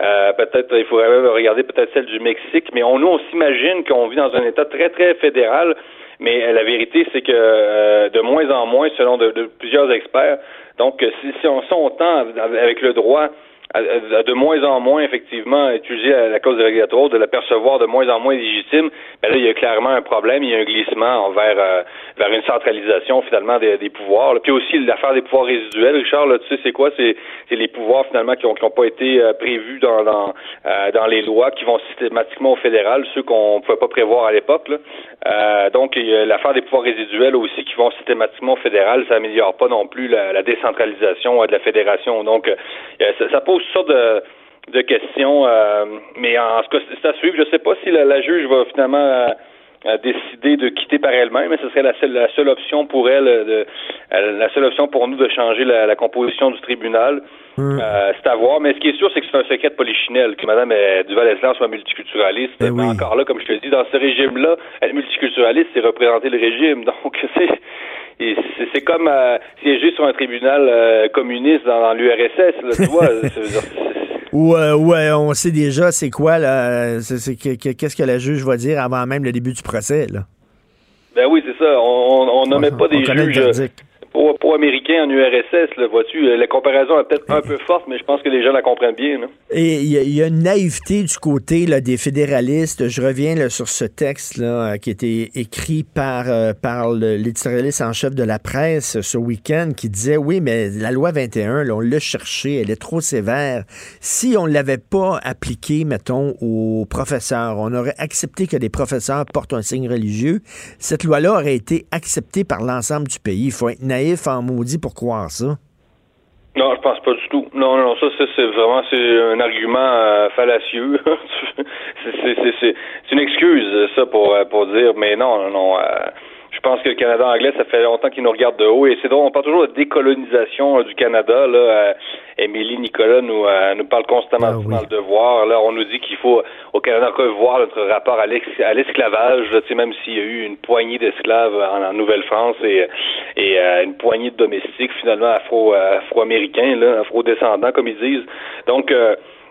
euh, peut-être il faudrait regarder peut-être celle du Mexique, mais on, nous on s'imagine qu'on vit dans un État très très fédéral, mais la vérité c'est que euh, de moins en moins, selon de, plusieurs experts, donc si, si on, s'entend avec le droit de moins en moins, effectivement, utiliser la, cause obligatoire, de la percevoir de moins en moins légitime, ben là, il y a clairement un problème, il y a un glissement vers, euh, vers une centralisation, finalement, des, pouvoirs. Puis aussi, l'affaire des pouvoirs résiduels, Richard, là, tu sais, c'est quoi? C'est, les pouvoirs, finalement, qui n'ont qui ont pas été euh, prévus dans, dans, euh, dans les lois, qui vont systématiquement au fédéral, ceux qu'on ne pouvait pas prévoir à l'époque. donc, l'affaire des pouvoirs résiduels aussi, qui vont systématiquement au fédéral, ça améliore pas non plus la, décentralisation de la fédération. Donc, ça, ça pose toutes sortes de, questions. Euh, mais en ce cas, c'est à suivre. Je ne sais pas si la, juge va finalement euh, décider de quitter par elle-même, mais ce serait la seule, la seule option pour elle, de, euh, la seule option pour nous de changer la, composition du tribunal. Hum. c'est à voir, mais ce qui est sûr, c'est que c'est un secret de polichinelle, que Mme Duval-Eslan soit multiculturaliste. Mais encore là, comme je te dis, dans ce régime-là, être multiculturaliste, c'est représenter le régime. Donc, c'est c'est comme euh, siéger sur un tribunal euh, communiste dans, l'URSS, tu vois. ouais, ouais, on sait déjà c'est quoi, là. Qu'est-ce que la juge va dire avant même le début du procès, là. Ben oui, c'est ça. On nommait pas des juges pour, américain en URSS, le vois-tu, euh, la comparaison est peut-être un peu forte, mais je pense que les gens la comprennent bien. Et il y, a une naïveté du côté là, des fédéralistes. Je reviens là, sur ce texte là, euh, qui a été écrit par, euh, par l'éditorialiste en chef de la presse ce week-end qui disait oui, mais la loi 21, là, on l'a cherchée, elle est trop sévère. Si on ne l'avait pas appliquée, mettons, aux professeurs, on aurait accepté que les professeurs portent un signe religieux, cette loi-là aurait été acceptée par l'ensemble du pays. Il faut être naïf en maudit pour croire ça? Non, je pense pas du tout. Non, non, ça, c'est vraiment c'est un argument euh, fallacieux. c'est une excuse, ça, pour, euh, pour dire, mais non, non. Euh, je pense que le Canada anglais, ça fait longtemps qu'il nous regarde de haut. Et c'est drôle, on parle toujours de décolonisation du Canada. Là, Émilie Nicolas nous, nous parle constamment ah dans le devoir. Là, on nous dit qu'il faut au Canada revoir notre rapport à l'esclavage. Même s'il y a eu une poignée d'esclaves en, Nouvelle-France et, et une poignée de domestiques finalement afro, afro-américains, afro-descendants comme ils disent. Donc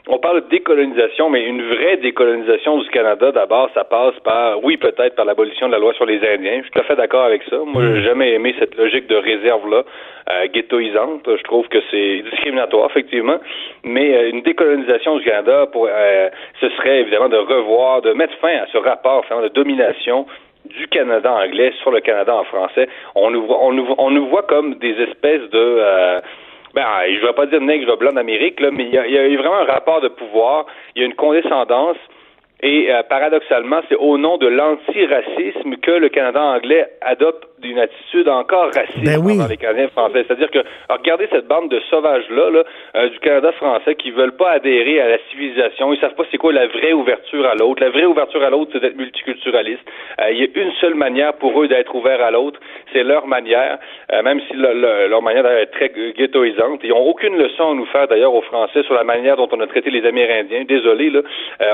on parle de décolonisation, mais une vraie décolonisation du Canada, d'abord, ça passe par, oui, peut-être par l'abolition de la loi sur les Indiens. Je suis tout à fait d'accord avec ça. Moi, j'ai hmm. jamais aimé cette logique de réserve-là, euh, ghettoisante. Je trouve que c'est discriminatoire, effectivement. Mais euh, une décolonisation du Canada, pour, euh, ce serait évidemment de revoir, de mettre fin à ce rapport de domination du Canada anglais sur le Canada en français. On nous voit, on nous, on nous voit comme des espèces de ben, je ne vais pas dire nègre blanc d'Amérique, là, mais il y, a, vraiment un rapport de pouvoir, il y a une condescendance et euh, paradoxalement, c'est au nom de l'antiracisme que le Canada anglais adopte une attitude encore raciste ben envers les Canadiens français. C'est-à-dire que, regardez cette bande de sauvages-là là, euh, du Canada français qui veulent pas adhérer à la civilisation. Ils savent pas c'est quoi la vraie ouverture à l'autre. La vraie ouverture à l'autre, c'est d'être multiculturaliste. Euh, il y a une seule manière pour eux d'être ouverts à l'autre. C'est leur manière, même si leur manière est très ghettoisante. Ils n'ont aucune leçon à nous faire, d'ailleurs, aux Français sur la manière dont on a traité les Amérindiens. Désolé, là,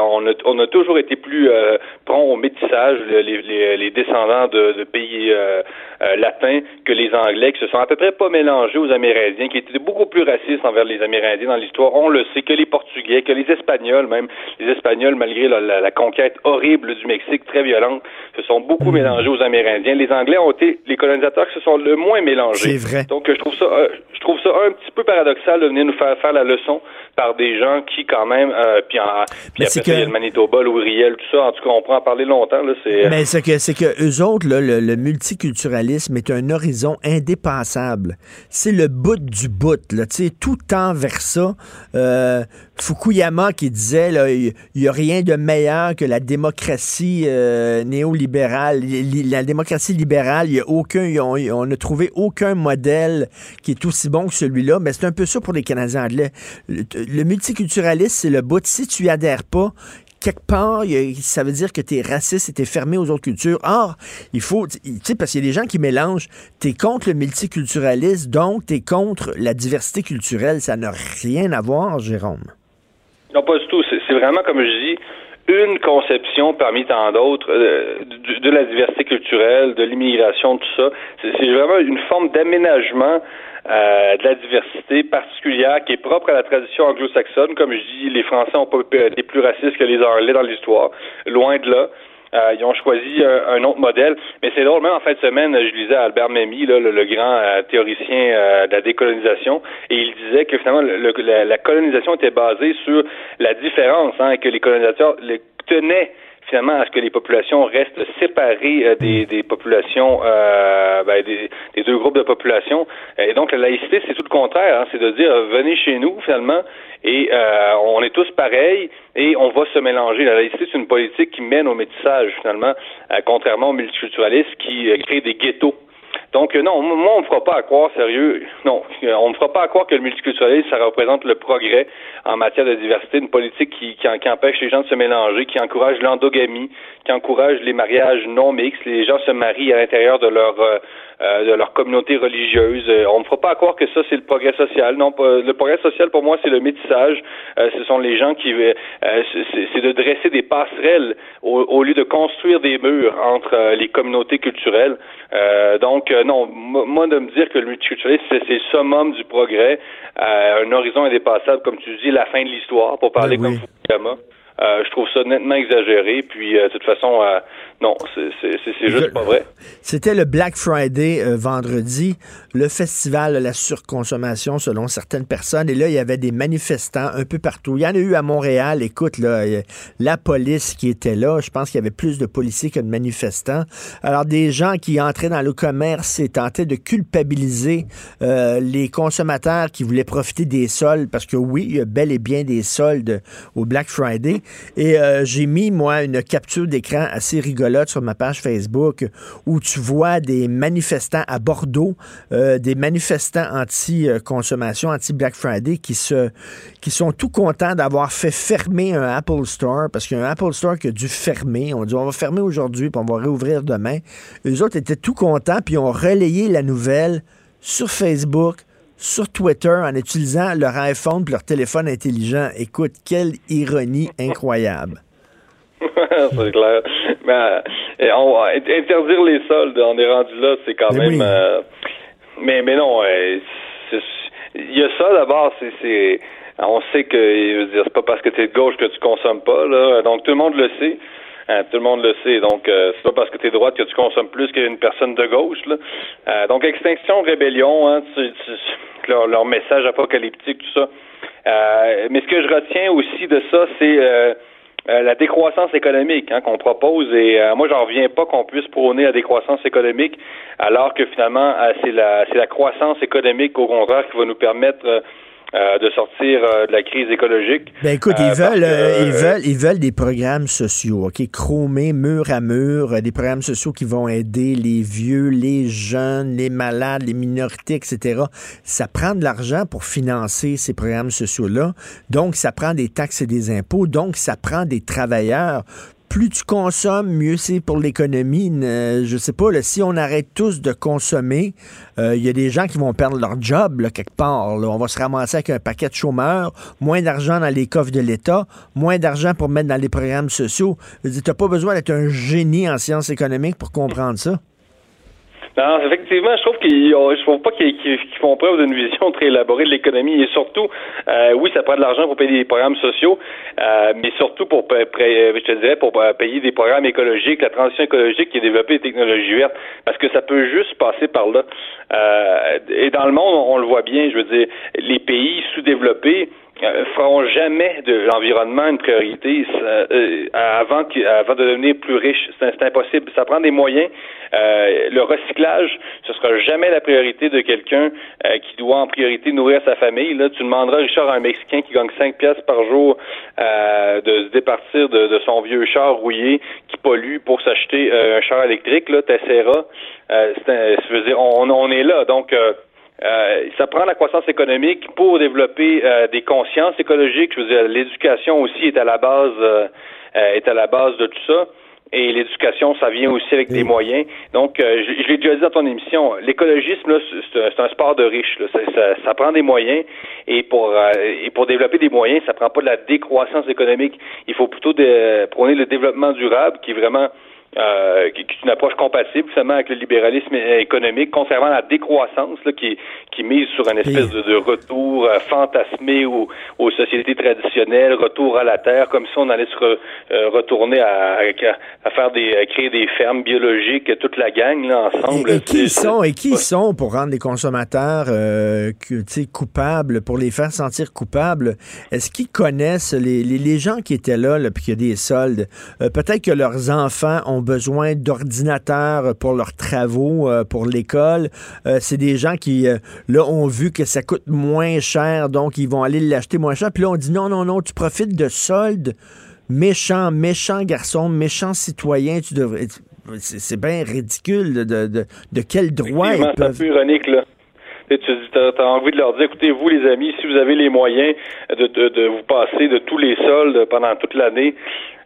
on a, on a toujours été plus euh, prompt au métissage, les, les, descendants de, de pays euh, euh, latins que les Anglais, qui se sont à peu près pas mélangés aux Amérindiens, qui étaient beaucoup plus racistes envers les Amérindiens dans l'histoire. On le sait, que les Portugais, que les Espagnols, même les Espagnols, malgré la, conquête horrible du Mexique, très violente, se sont beaucoup mélangés aux Amérindiens. Les Anglais ont été les colonisateurs qui se sont le moins mélangés. C'est vrai. Donc je trouve ça, je trouve ça un petit peu paradoxal de venir nous faire faire la leçon par des gens qui, quand même, euh, puis, en, puis après il y a le Manitoba, l'Ouriel, tout ça. En tout cas, on pourra en parler longtemps. Là, c'est... Mais c'est que, c'est que eux autres, là, le, multiculturalisme multiculturalisme est un horizon indépassable. C'est le bout du bout, là, tu sais, tout tend vers ça. Euh, Fukuyama qui disait, il n'y a rien de meilleur que la démocratie euh, néolibérale. La démocratie libérale, il y a aucun, on n'a trouvé aucun modèle qui est aussi bon que celui-là, mais c'est un peu ça pour les Canadiens anglais. Le, le multiculturalisme, c'est le bout. Si tu y adhères pas, quelque part, ça veut dire que tu es raciste et tu es fermé aux autres cultures. Or, il faut, tu sais, parce qu'il y a des gens qui mélangent, tu es contre le multiculturalisme, donc tu es contre la diversité culturelle. Ça n'a rien à voir, Jérôme. Non, pas du tout. C'est vraiment, comme je dis, une conception parmi tant d'autres euh, de, la diversité culturelle, de l'immigration, tout ça. C'est vraiment une forme d'aménagement euh, de la diversité particulière qui est propre à la tradition anglo-saxonne. Comme je dis, les Français ont pas été plus racistes que les Anglais dans l'histoire, loin de là. Euh, ils ont choisi un, autre modèle. Mais c'est drôle, même en fin de semaine, je lisais Albert Memmi, là, le, grand euh, théoricien de la décolonisation, et il disait que finalement la, colonisation était basée sur la différence, hein, que les colonisateurs les tenaient finalement à ce que les populations restent séparées euh, des, des, populations, euh, ben, des, des, deux groupes de population. Et donc la laïcité, c'est tout le contraire, hein, c'est de dire venez chez nous finalement et euh, on est tous pareils et on va se mélanger. La laïcité, c'est une politique qui mène au métissage finalement, contrairement au multiculturalisme qui crée des ghettos. Donc, non, moi, on ne fera pas à croire, sérieux, non, on ne fera pas à croire que le multiculturalisme, ça représente le progrès en matière de diversité, une politique qui, qui, empêche les gens de se mélanger, qui encourage l'endogamie, qui encourage les mariages non mixtes, les gens se marient à l'intérieur de leur euh, euh, de leur communauté religieuse. Euh, on ne fera pas croire que ça c'est le progrès social. Non, le progrès social pour moi c'est le métissage. ce sont les gens qui c'est de dresser des passerelles au, lieu de construire des murs entre les communautés culturelles. donc non, moi de me dire que le multiculturalisme c'est le summum du progrès, un horizon indépassable comme tu dis, la fin de l'histoire pour parler ben comme Fukuyama. Euh, je trouve ça nettement exagéré. Puis, euh, de toute façon, euh, non, c'est juste pas vrai. C'était le Black Friday vendredi, le festival de la surconsommation selon certaines personnes. Et là, il y avait des manifestants un peu partout. Il y en a eu à Montréal. Écoute, là, la police qui était là, je pense qu'il y avait plus de policiers que de manifestants. Alors, des gens qui entraient dans le commerce et tentaient de culpabiliser les consommateurs qui voulaient profiter des soldes, parce que oui, il y a bel et bien des soldes au Black Friday. Et euh, j'ai mis, moi, une capture d'écran assez rigolote sur ma page Facebook où tu vois des manifestants à Bordeaux, euh, des manifestants anti-consommation, anti-Black Friday qui, sont tout contents d'avoir fait fermer un Apple Store parce qu'il Apple Store qui a dû fermer. On dit on va fermer aujourd'hui puis on va réouvrir demain. Les autres étaient tout contents puis ont relayé la nouvelle sur Facebook, sur Twitter en utilisant leur iPhone et leur téléphone intelligent. Écoute, quelle ironie incroyable. c'est clair. Mais on, interdire les soldes, on est rendu là, c'est quand même. Euh, mais, mais non, euh, il y a ça d'abord, c'est. On sait que c'est pas parce que tu es de gauche que tu consommes pas, là. Donc tout le monde le sait. Hein, tout le monde le sait. Donc, euh, c'est pas parce que tu es droite que tu consommes plus qu'une personne de gauche. Là. Euh, donc, extinction, rébellion, hein, leur, message apocalyptique, tout ça. Euh, mais ce que je retiens aussi de ça, c'est la décroissance économique hein, qu'on propose. Et moi, j'en reviens pas qu'on puisse prôner la décroissance économique, alors que finalement, c'est la, la croissance économique, au contraire, qui va nous permettre euh, de sortir euh, de la crise écologique. Ben écoute, ils euh, veulent, ils veulent, ils veulent des programmes sociaux, ok, chromés mur à mur, des programmes sociaux qui vont aider les vieux, les jeunes, les malades, les minorités, etc. Ça prend de l'argent pour financer ces programmes sociaux-là. Donc, ça prend des taxes et des impôts. Donc, ça prend des travailleurs plus tu consommes, mieux c'est pour l'économie. Je sais pas, si on arrête tous de consommer, il euh, y a des gens qui vont perdre leur job quelque part. On va se ramasser avec un paquet de chômeurs, moins d'argent dans les coffres de l'État, moins d'argent pour mettre dans les programmes sociaux. Tu n'as pas besoin d'être un génie en sciences économiques pour comprendre ça. Non, effectivement, je trouve qu'ils, je trouve pas qu'ils, font preuve d'une vision très élaborée de l'économie et surtout, euh, oui, ça prend de l'argent pour payer des programmes sociaux, euh, mais surtout pour, je te dirais, pour euh, payer des programmes écologiques, la transition écologique qui est développée les technologies vertes, parce que ça peut juste passer par là. et dans le monde, on, le voit bien, je veux dire, les pays sous-développés euh, feront jamais de l'environnement une priorité euh, avant, avant de devenir plus riche. C'est impossible. Ça prend des moyens. Euh, le recyclage, ce sera jamais la priorité de quelqu'un qui doit en priorité nourrir sa famille. Là, tu demanderas, Richard, à un Mexicain qui gagne 5 pièces par jour de se départir de, son vieux char rouillé qui pollue pour s'acheter un char électrique. Là, t'essaieras. je veux dire, on, on est là. Donc, euh, ça prend la croissance économique pour développer euh, des consciences écologiques. Je veux dire, l'éducation aussi est à la base euh, est à la base de tout ça. Et l'éducation, ça vient aussi avec des moyens. Donc, je, l'ai déjà dit dans ton émission, l'écologisme, c'est un, sport de riches. Ça, prend des moyens. Et pour et pour développer des moyens, ça prend pas de la décroissance économique. Il faut plutôt de, prôner le développement durable, qui est vraiment euh, qui, est une approche compatible seulement avec le libéralisme économique, conservant la décroissance là, qui, qui mise sur une espèce de, retour euh, fantasmé aux, aux, sociétés traditionnelles, retour à la terre, comme si on allait se euh, retourner à, à, faire des à créer des fermes biologiques, toute la gang là, ensemble. Et, qui sont et qui sont pour rendre les consommateurs euh, coupables, pour les faire sentir coupables? Est-ce qu'ils connaissent les, les, les, gens qui étaient là, là puis qu'il y a des soldes? Peut-être que leurs enfants ont besoin d'ordinateurs pour leurs travaux, euh, pour l'école. Euh, c'est des gens qui, euh, là, ont vu que ça coûte moins cher, donc ils vont aller l'acheter moins cher. Puis là, on dit non, non, non, tu profites de soldes. Méchant, méchant garçon, méchant citoyen, tu devrais. C'est bien ridicule de, de, de, quel droit ils peuvent. C'est un peu ironique, là tu as, envie de leur dire, écoutez, vous les amis, si vous avez les moyens de, de, de vous passer de tous les soldes pendant toute l'année,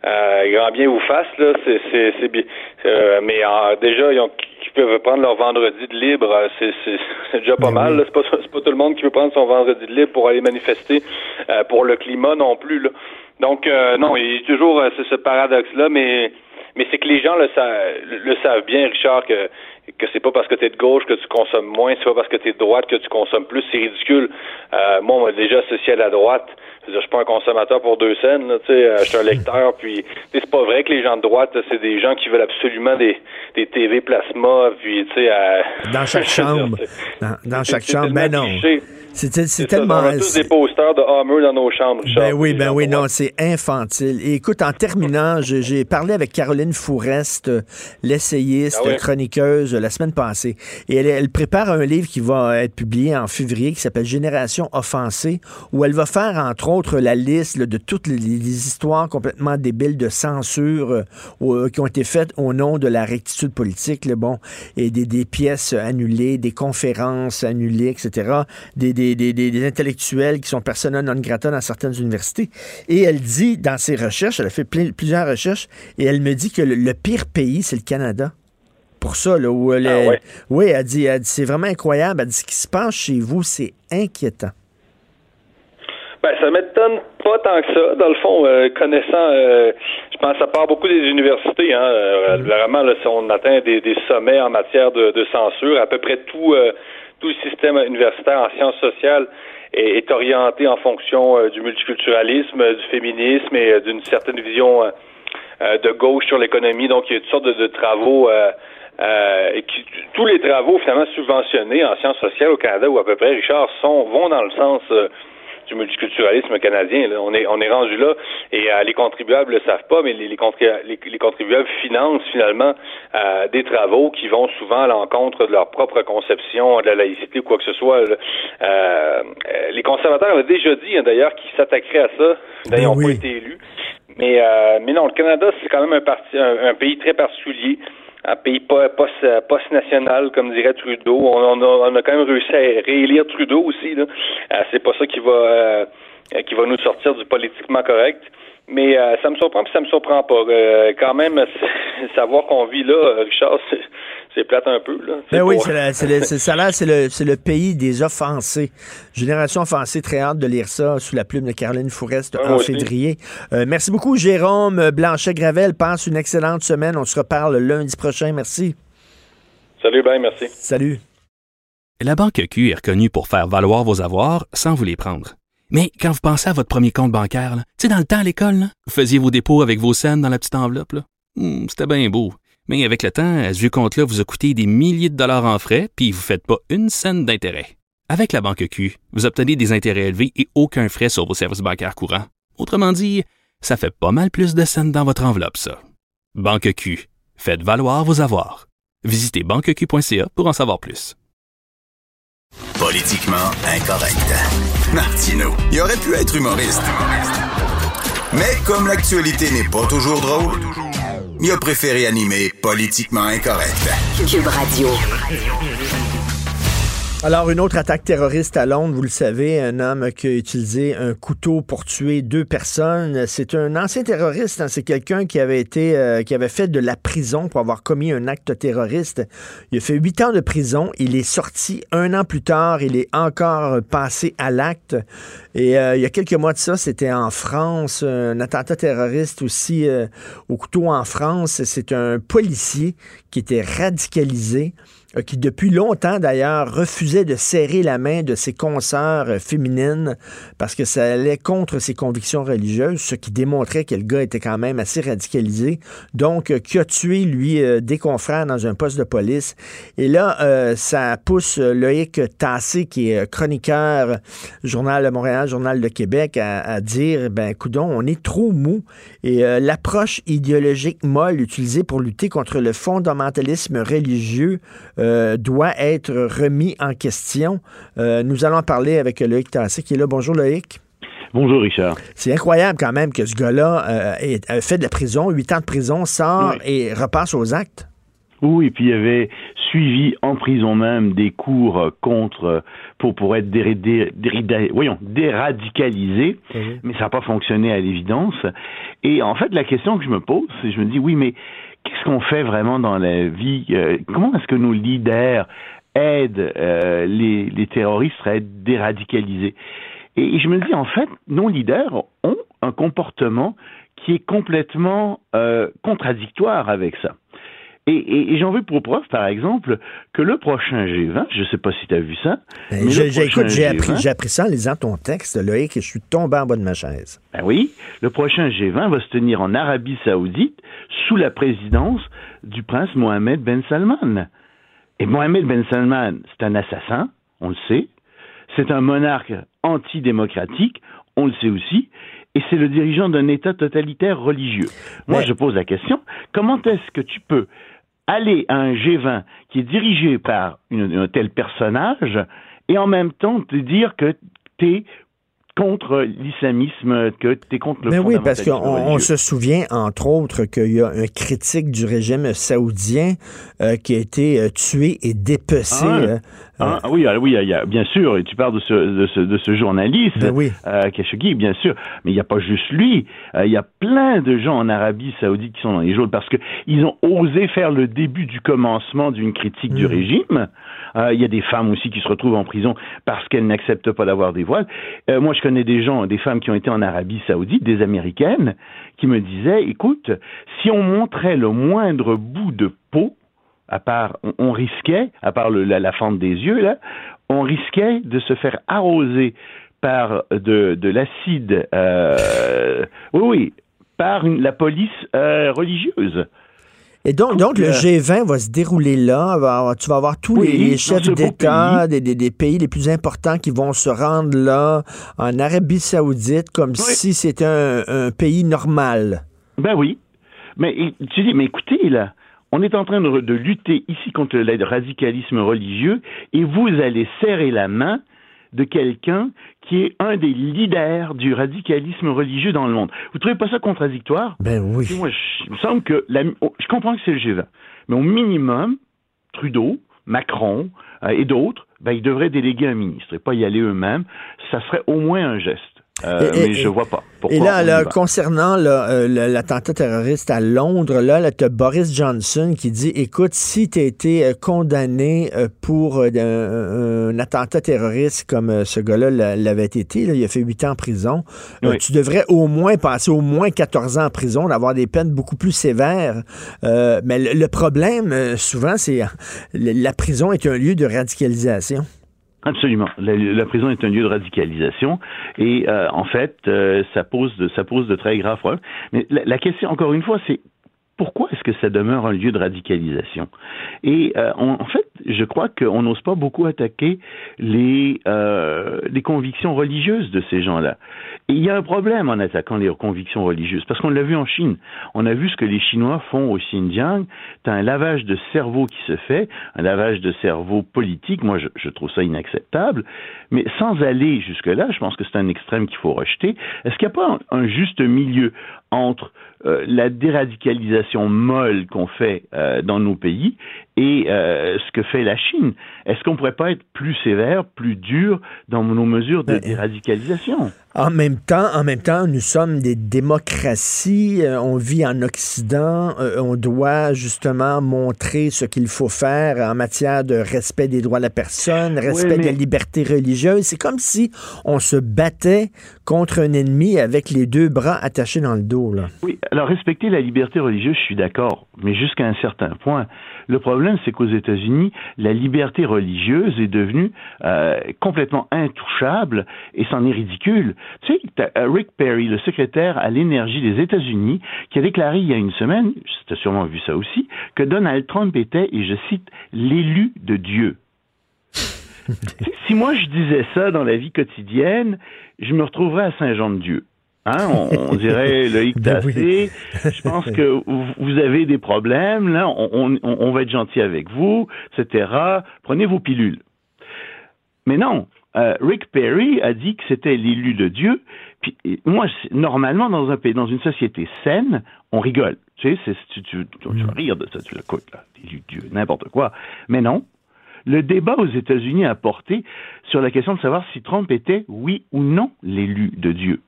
euh, grand bien vous fasse, là, c'est, c'est, c'est bien. Euh, mais déjà, ils, ont, peuvent prendre leur vendredi de libre, euh, c'est, c'est, déjà pas ben mal. C'est, pas, c'est pas tout le monde qui veut prendre son vendredi de libre pour aller manifester euh, pour le climat non plus. Là. Donc, non, il y a toujours ce paradoxe-là, mais mais c'est que les gens le, le savent bien, Richard, que que c'est pas parce que tu es de gauche que tu consommes moins, c'est pas parce que tu es de droite que tu consommes plus, c'est ridicule. Euh, moi, on m'a déjà associé à la droite. Je suis pas un consommateur pour deux scènes, tu sais, euh, je suis un lecteur, puis c'est pas vrai que les gens de droite, c'est des gens qui veulent absolument des, des TV plasma, puis tu sais... dans chaque chambre. Dans, dans chaque chambre, mais non. C'est tellement. On a tous des posters de Hammer dans nos chambres. Ben oui, ben oui, non, c'est infantile. Et écoute, en terminant, j'ai parlé avec Caroline Fourest, l'essayiste, ah chroniqueuse, la semaine passée. Et elle, elle, prépare un livre qui va être publié en février qui s'appelle Génération offensée, où elle va faire, entre autres, la liste de toutes les, histoires complètement débiles de censure euh, qui ont été faites au nom de la rectitude politique, le bon, et des, des pièces annulées, des conférences annulées, etc. Des, des des, intellectuels qui sont persona non grata dans certaines universités. Et elle dit, dans ses recherches, elle a fait plusieurs recherches, et elle me dit que le, pire pays, c'est le Canada pour ça. Là, où elle ah Oui, elle dit, c'est vraiment incroyable. Elle dit ce qui se passe chez vous, c'est inquiétant. Ben, ça m'étonne pas tant que ça. Dans le fond, euh, connaissant, euh, je pense ça part beaucoup des universités. Hein, euh, mm-hmm. Vraiment, là, on atteint des, sommets en matière de, de, censure. À peu près tout tout le système universitaire en sciences sociales est, orienté en fonction euh, du multiculturalisme, du féminisme et euh, d'une certaine vision euh, de gauche sur l'économie. Donc, il y a toutes sortes de, travaux. et tous les travaux finalement subventionnés en sciences sociales au Canada ou à peu près, Richard, sont vont dans le sens du multiculturalisme canadien. On est on est rendu là et euh, les contribuables le savent pas, mais les, les, contribuables financent finalement euh, des travaux qui vont souvent à l'encontre de leur propre conception de la laïcité ou quoi que ce soit. Euh, les conservateurs avaient déjà dit hein, d'ailleurs qu'ils s'attaqueraient à ça. D'ailleurs, ils n'ont pas été élus. Mais, mais non, le Canada, c'est quand même un, parti, un pays très particulier un pays post-national, comme dirait Trudeau. On, a, quand même réussi à réélire Trudeau aussi. Là. Euh, c'est pas ça qui va euh, qui va nous sortir du politiquement correct. Mais euh, ça me surprend, puis ça me surprend pas. quand même, savoir qu'on vit là, Richard, c'est plate un peu. Là. Ben oui, c'est ça c'est le, le, pays des offensés. Génération offensée, très hâte de lire ça sous la plume de Caroline Fourest en février. Euh, merci beaucoup, Jérôme Blanchet-Gravel. Passe une excellente semaine. On se reparle lundi prochain. Merci. Salut, ben, merci. Salut. La Banque Q est reconnue pour faire valoir vos avoirs sans vous les prendre. Mais quand vous pensez à votre premier compte bancaire, tu sais, dans le temps à l'école, vous faisiez vos dépôts avec vos scènes dans la petite enveloppe. Hmm, c'était bien beau. Mais avec le temps, à ce compte-là vous a coûté des milliers de dollars en frais, puis vous ne faites pas une scène d'intérêt. Avec la banque Q, vous obtenez des intérêts élevés et aucun frais sur vos services bancaires courants. Autrement dit, ça fait pas mal plus de scènes dans votre enveloppe, ça. Banque Q, faites valoir vos avoirs. Visitez banqueq.ca pour en savoir plus. Politiquement incorrect. Martino, il aurait pu être humoriste. Mais comme l'actualité n'est pas toujours drôle, il a préféré animer Politiquement incorrect. Radio. Alors, une autre attaque terroriste à Londres, vous le savez, un homme qui a utilisé un couteau pour tuer deux personnes. C'est un ancien terroriste, hein. c'est quelqu'un qui avait été, euh, qui avait fait de la prison pour avoir commis un acte terroriste. Il a fait huit ans de prison. Il est sorti un an plus tard. Il est encore passé à l'acte. Et euh, il y a quelques mois de ça, c'était en France, un attentat terroriste aussi euh, au couteau en France. C'est un policier qui était radicalisé qui depuis longtemps d'ailleurs refusait de serrer la main de ses consoeurs euh, féminines parce que ça allait contre ses convictions religieuses, ce qui démontrait que le gars était quand même assez radicalisé. Donc, euh, qui a tué, lui, des confrères dans un poste de police. Et là, ça pousse Loïc Tassé, qui est chroniqueur, Journal de Montréal, Journal de Québec, à, dire, ben, coudon, on est trop mou. Et l'approche idéologique molle utilisée pour lutter contre le fondamentalisme religieux euh, doit être remis en question. Euh, nous allons parler avec Loïc Tassé qui est là. Bonjour Loïc. Bonjour Richard. C'est incroyable quand même que ce gars-là euh, ait fait de la prison, huit ans de prison, sort et repasse aux actes. Oui, et puis il avait suivi en prison même des cours contre pour pour être voyons, déradicalisé, mais ça n'a pas fonctionné à l'évidence. Et en fait, la question que je me pose, c'est je me dis oui, mais qu'est-ce qu'on fait vraiment dans la vie euh, Comment est-ce que nos leaders aident euh, les, terroristes à être déradicalisés? Et, je me dis, en fait, nos leaders ont un comportement qui est complètement euh, contradictoire avec ça. Et, j'en veux pour preuve, par exemple, que le prochain G20, je ne sais pas si tu as vu ça. Ben, j'ai appris, appris, ça en lisant ton texte, Loïc, et je suis tombé en bas de ma chaise. Ben oui, le prochain G20 va se tenir en Arabie Saoudite sous la présidence du prince Mohamed Ben Salman. Et Mohamed Ben Salman, c'est un assassin, on le sait. C'est un monarque antidémocratique, on le sait aussi et c'est le dirigeant d'un État totalitaire religieux. Moi, je pose la question, comment est-ce que tu peux aller à un G20 qui est dirigé par un tel personnage et en même temps te dire que tu contre l'islamisme, que tu es contre le Mais ben oui, parce qu'on se souvient, entre autres, qu'il y a un critique du régime saoudien euh, qui a été euh, tué et dépecé. Ah, euh, ah, oui, ah, oui, bien sûr, et tu parles de ce, de ce, de ce journaliste, ben oui. Khashoggi, bien sûr, mais il n'y a pas juste lui, il y a plein de gens en Arabie saoudite qui sont dans les jours parce qu'ils ont osé faire le début du commencement d'une critique du mmh. régime. Euh, il y a des femmes aussi qui se retrouvent en prison parce qu'elles n'acceptent pas d'avoir des voiles. Euh, moi, je connais des gens, des femmes qui ont été en Arabie Saoudite, des Américaines, qui me disaient, écoute, si on montrait le moindre bout de peau, à part, on, risquait, à part la, fente des yeux là, on risquait de se faire arroser par de, l'acide, euh, oui, oui, par la police religieuse. Et donc, donc le G20 va se dérouler là. tu vas avoir tous les, chefs d'État des, des, pays les plus importants qui vont se rendre là, en Arabie Saoudite, comme si c'était un, pays normal. Ben oui. Mais tu dis, mais écoutez, là, on est en train de, de lutter ici contre le radicalisme religieux et vous allez serrer la main de quelqu'un qui est un des leaders du radicalisme religieux dans le monde. Vous trouvez pas ça contradictoire? Ben oui. Moi, je, me semble que je comprends que c'est le G20, mais au minimum, Trudeau, Macron euh, et d'autres, ben, ils devraient déléguer un ministre et pas y aller eux-mêmes. Ça serait au moins un geste. Euh, mais je vois pas. et là, concernant euh, l'attentat terroriste à Londres, là, tu as Boris Johnson qui dit écoute, si tu as été euh, condamné pour un, attentat terroriste comme ce gars-là l'avait été, il a fait huit ans en prison, tu devrais au moins passer au moins 14 ans en prison, d'avoir des peines beaucoup plus sévères. mais le problème, souvent, c'est la prison est un lieu de radicalisation. Absolument. La, prison est un lieu de radicalisation et euh, en fait, euh, ça pose de, ça pose de très graves problèmes. Mais la, question, encore une fois, c'est pourquoi est-ce que ça demeure un lieu de radicalisation? Et euh, en fait, je crois qu'on n'ose pas beaucoup attaquer les, euh, les convictions religieuses de ces gens-là. Et il y a un problème en attaquant les convictions religieuses, parce qu'on l'a vu en Chine. On a vu ce que les Chinois font au Xinjiang. Tu as un lavage de cerveau qui se fait, un lavage de cerveau politique. Moi, je, je trouve ça inacceptable. Mais sans aller jusque-là, je pense que c'est un extrême qu'il faut rejeter. Est-ce qu'il n'y a pas un, juste milieu entre la déradicalisation molle qu'on fait euh, dans nos pays et euh, ce que fait la Chine. Est-ce qu'on pourrait pas être plus sévère, plus dur dans nos mesures de ben, déradicalisation? En même temps, en même temps, nous sommes des démocraties. on vit en Occident. on doit justement montrer ce qu'il faut faire en matière de respect des droits de la personne, respect de la liberté religieuse. C'est comme si on se battait contre un ennemi avec les deux bras attachés dans le dos. Là. Oui, alors respecter la liberté religieuse, je suis d'accord, mais jusqu'à un certain point. Le problème, c'est qu'aux États-Unis, la liberté religieuse est devenue euh, complètement intouchable et c'en est ridicule. Tu sais, euh, Rick Perry, le secrétaire à l'énergie des États-Unis, qui a déclaré il y a une semaine, tu as sûrement vu ça aussi, que Donald Trump était, et je cite, l'élu de Dieu. si moi je disais ça dans la vie quotidienne, je me retrouverais à Saint-Jean-de-Dieu. Hein, on, dirait le ben Je pense que vous avez des problèmes, là, on, va être gentil avec vous, etc. Prenez vos pilules. Mais non, euh, Rick Perry a dit que c'était l'élu de Dieu. Puis moi, normalement, dans un pays, dans une société saine, on rigole. Tu sais, tu, tu, tu, vas rire de ça, tu l'écoutes, là, l'élu de Dieu, n'importe quoi. Mais non. Le débat aux États-Unis a porté sur la question de savoir si Trump était, oui ou non, l'élu de Dieu.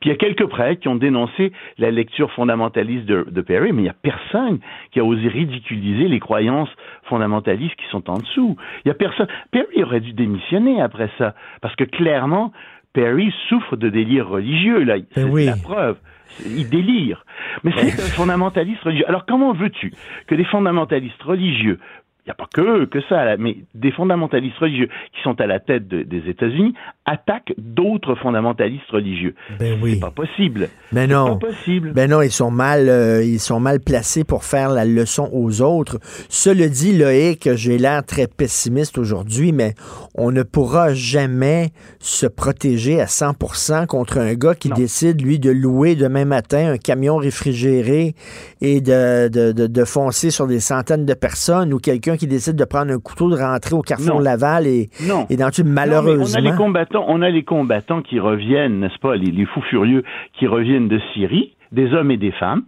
Puis il y a quelques prêtres qui ont dénoncé la lecture fondamentaliste de, Perry, mais il n'y a personne qui a osé ridiculiser les croyances fondamentalistes qui sont en dessous. Il y a personne. Perry aurait dû démissionner après ça, parce que clairement, Perry souffre de délire religieux, là. C'est ben la preuve. Il délire. Mais c'est un fondamentaliste religieux. Alors comment veux-tu que des fondamentalistes religieux il n'y a pas que, que ça, mais des fondamentalistes religieux qui sont à la tête des États-Unis attaquent d'autres fondamentalistes religieux. Ben oui. C'est pas possible. Ben non. Pas possible. Ben non, ils sont mal, euh, ils sont mal placés pour faire la leçon aux autres. Cela dit, Loïc, j'ai l'air très pessimiste aujourd'hui, mais on ne pourra jamais se protéger à 100% contre un gars qui décide, lui, de louer demain matin un camion réfrigéré et de, de, de, de foncer sur des centaines de personnes ou quelqu'un qui décide de prendre un couteau, de rentrer au Carrefour Laval et, et d'en tuer malheureusement. on a les combattants, on a les combattants qui reviennent, n'est-ce pas, les, fous furieux qui reviennent de Syrie, des hommes et des femmes.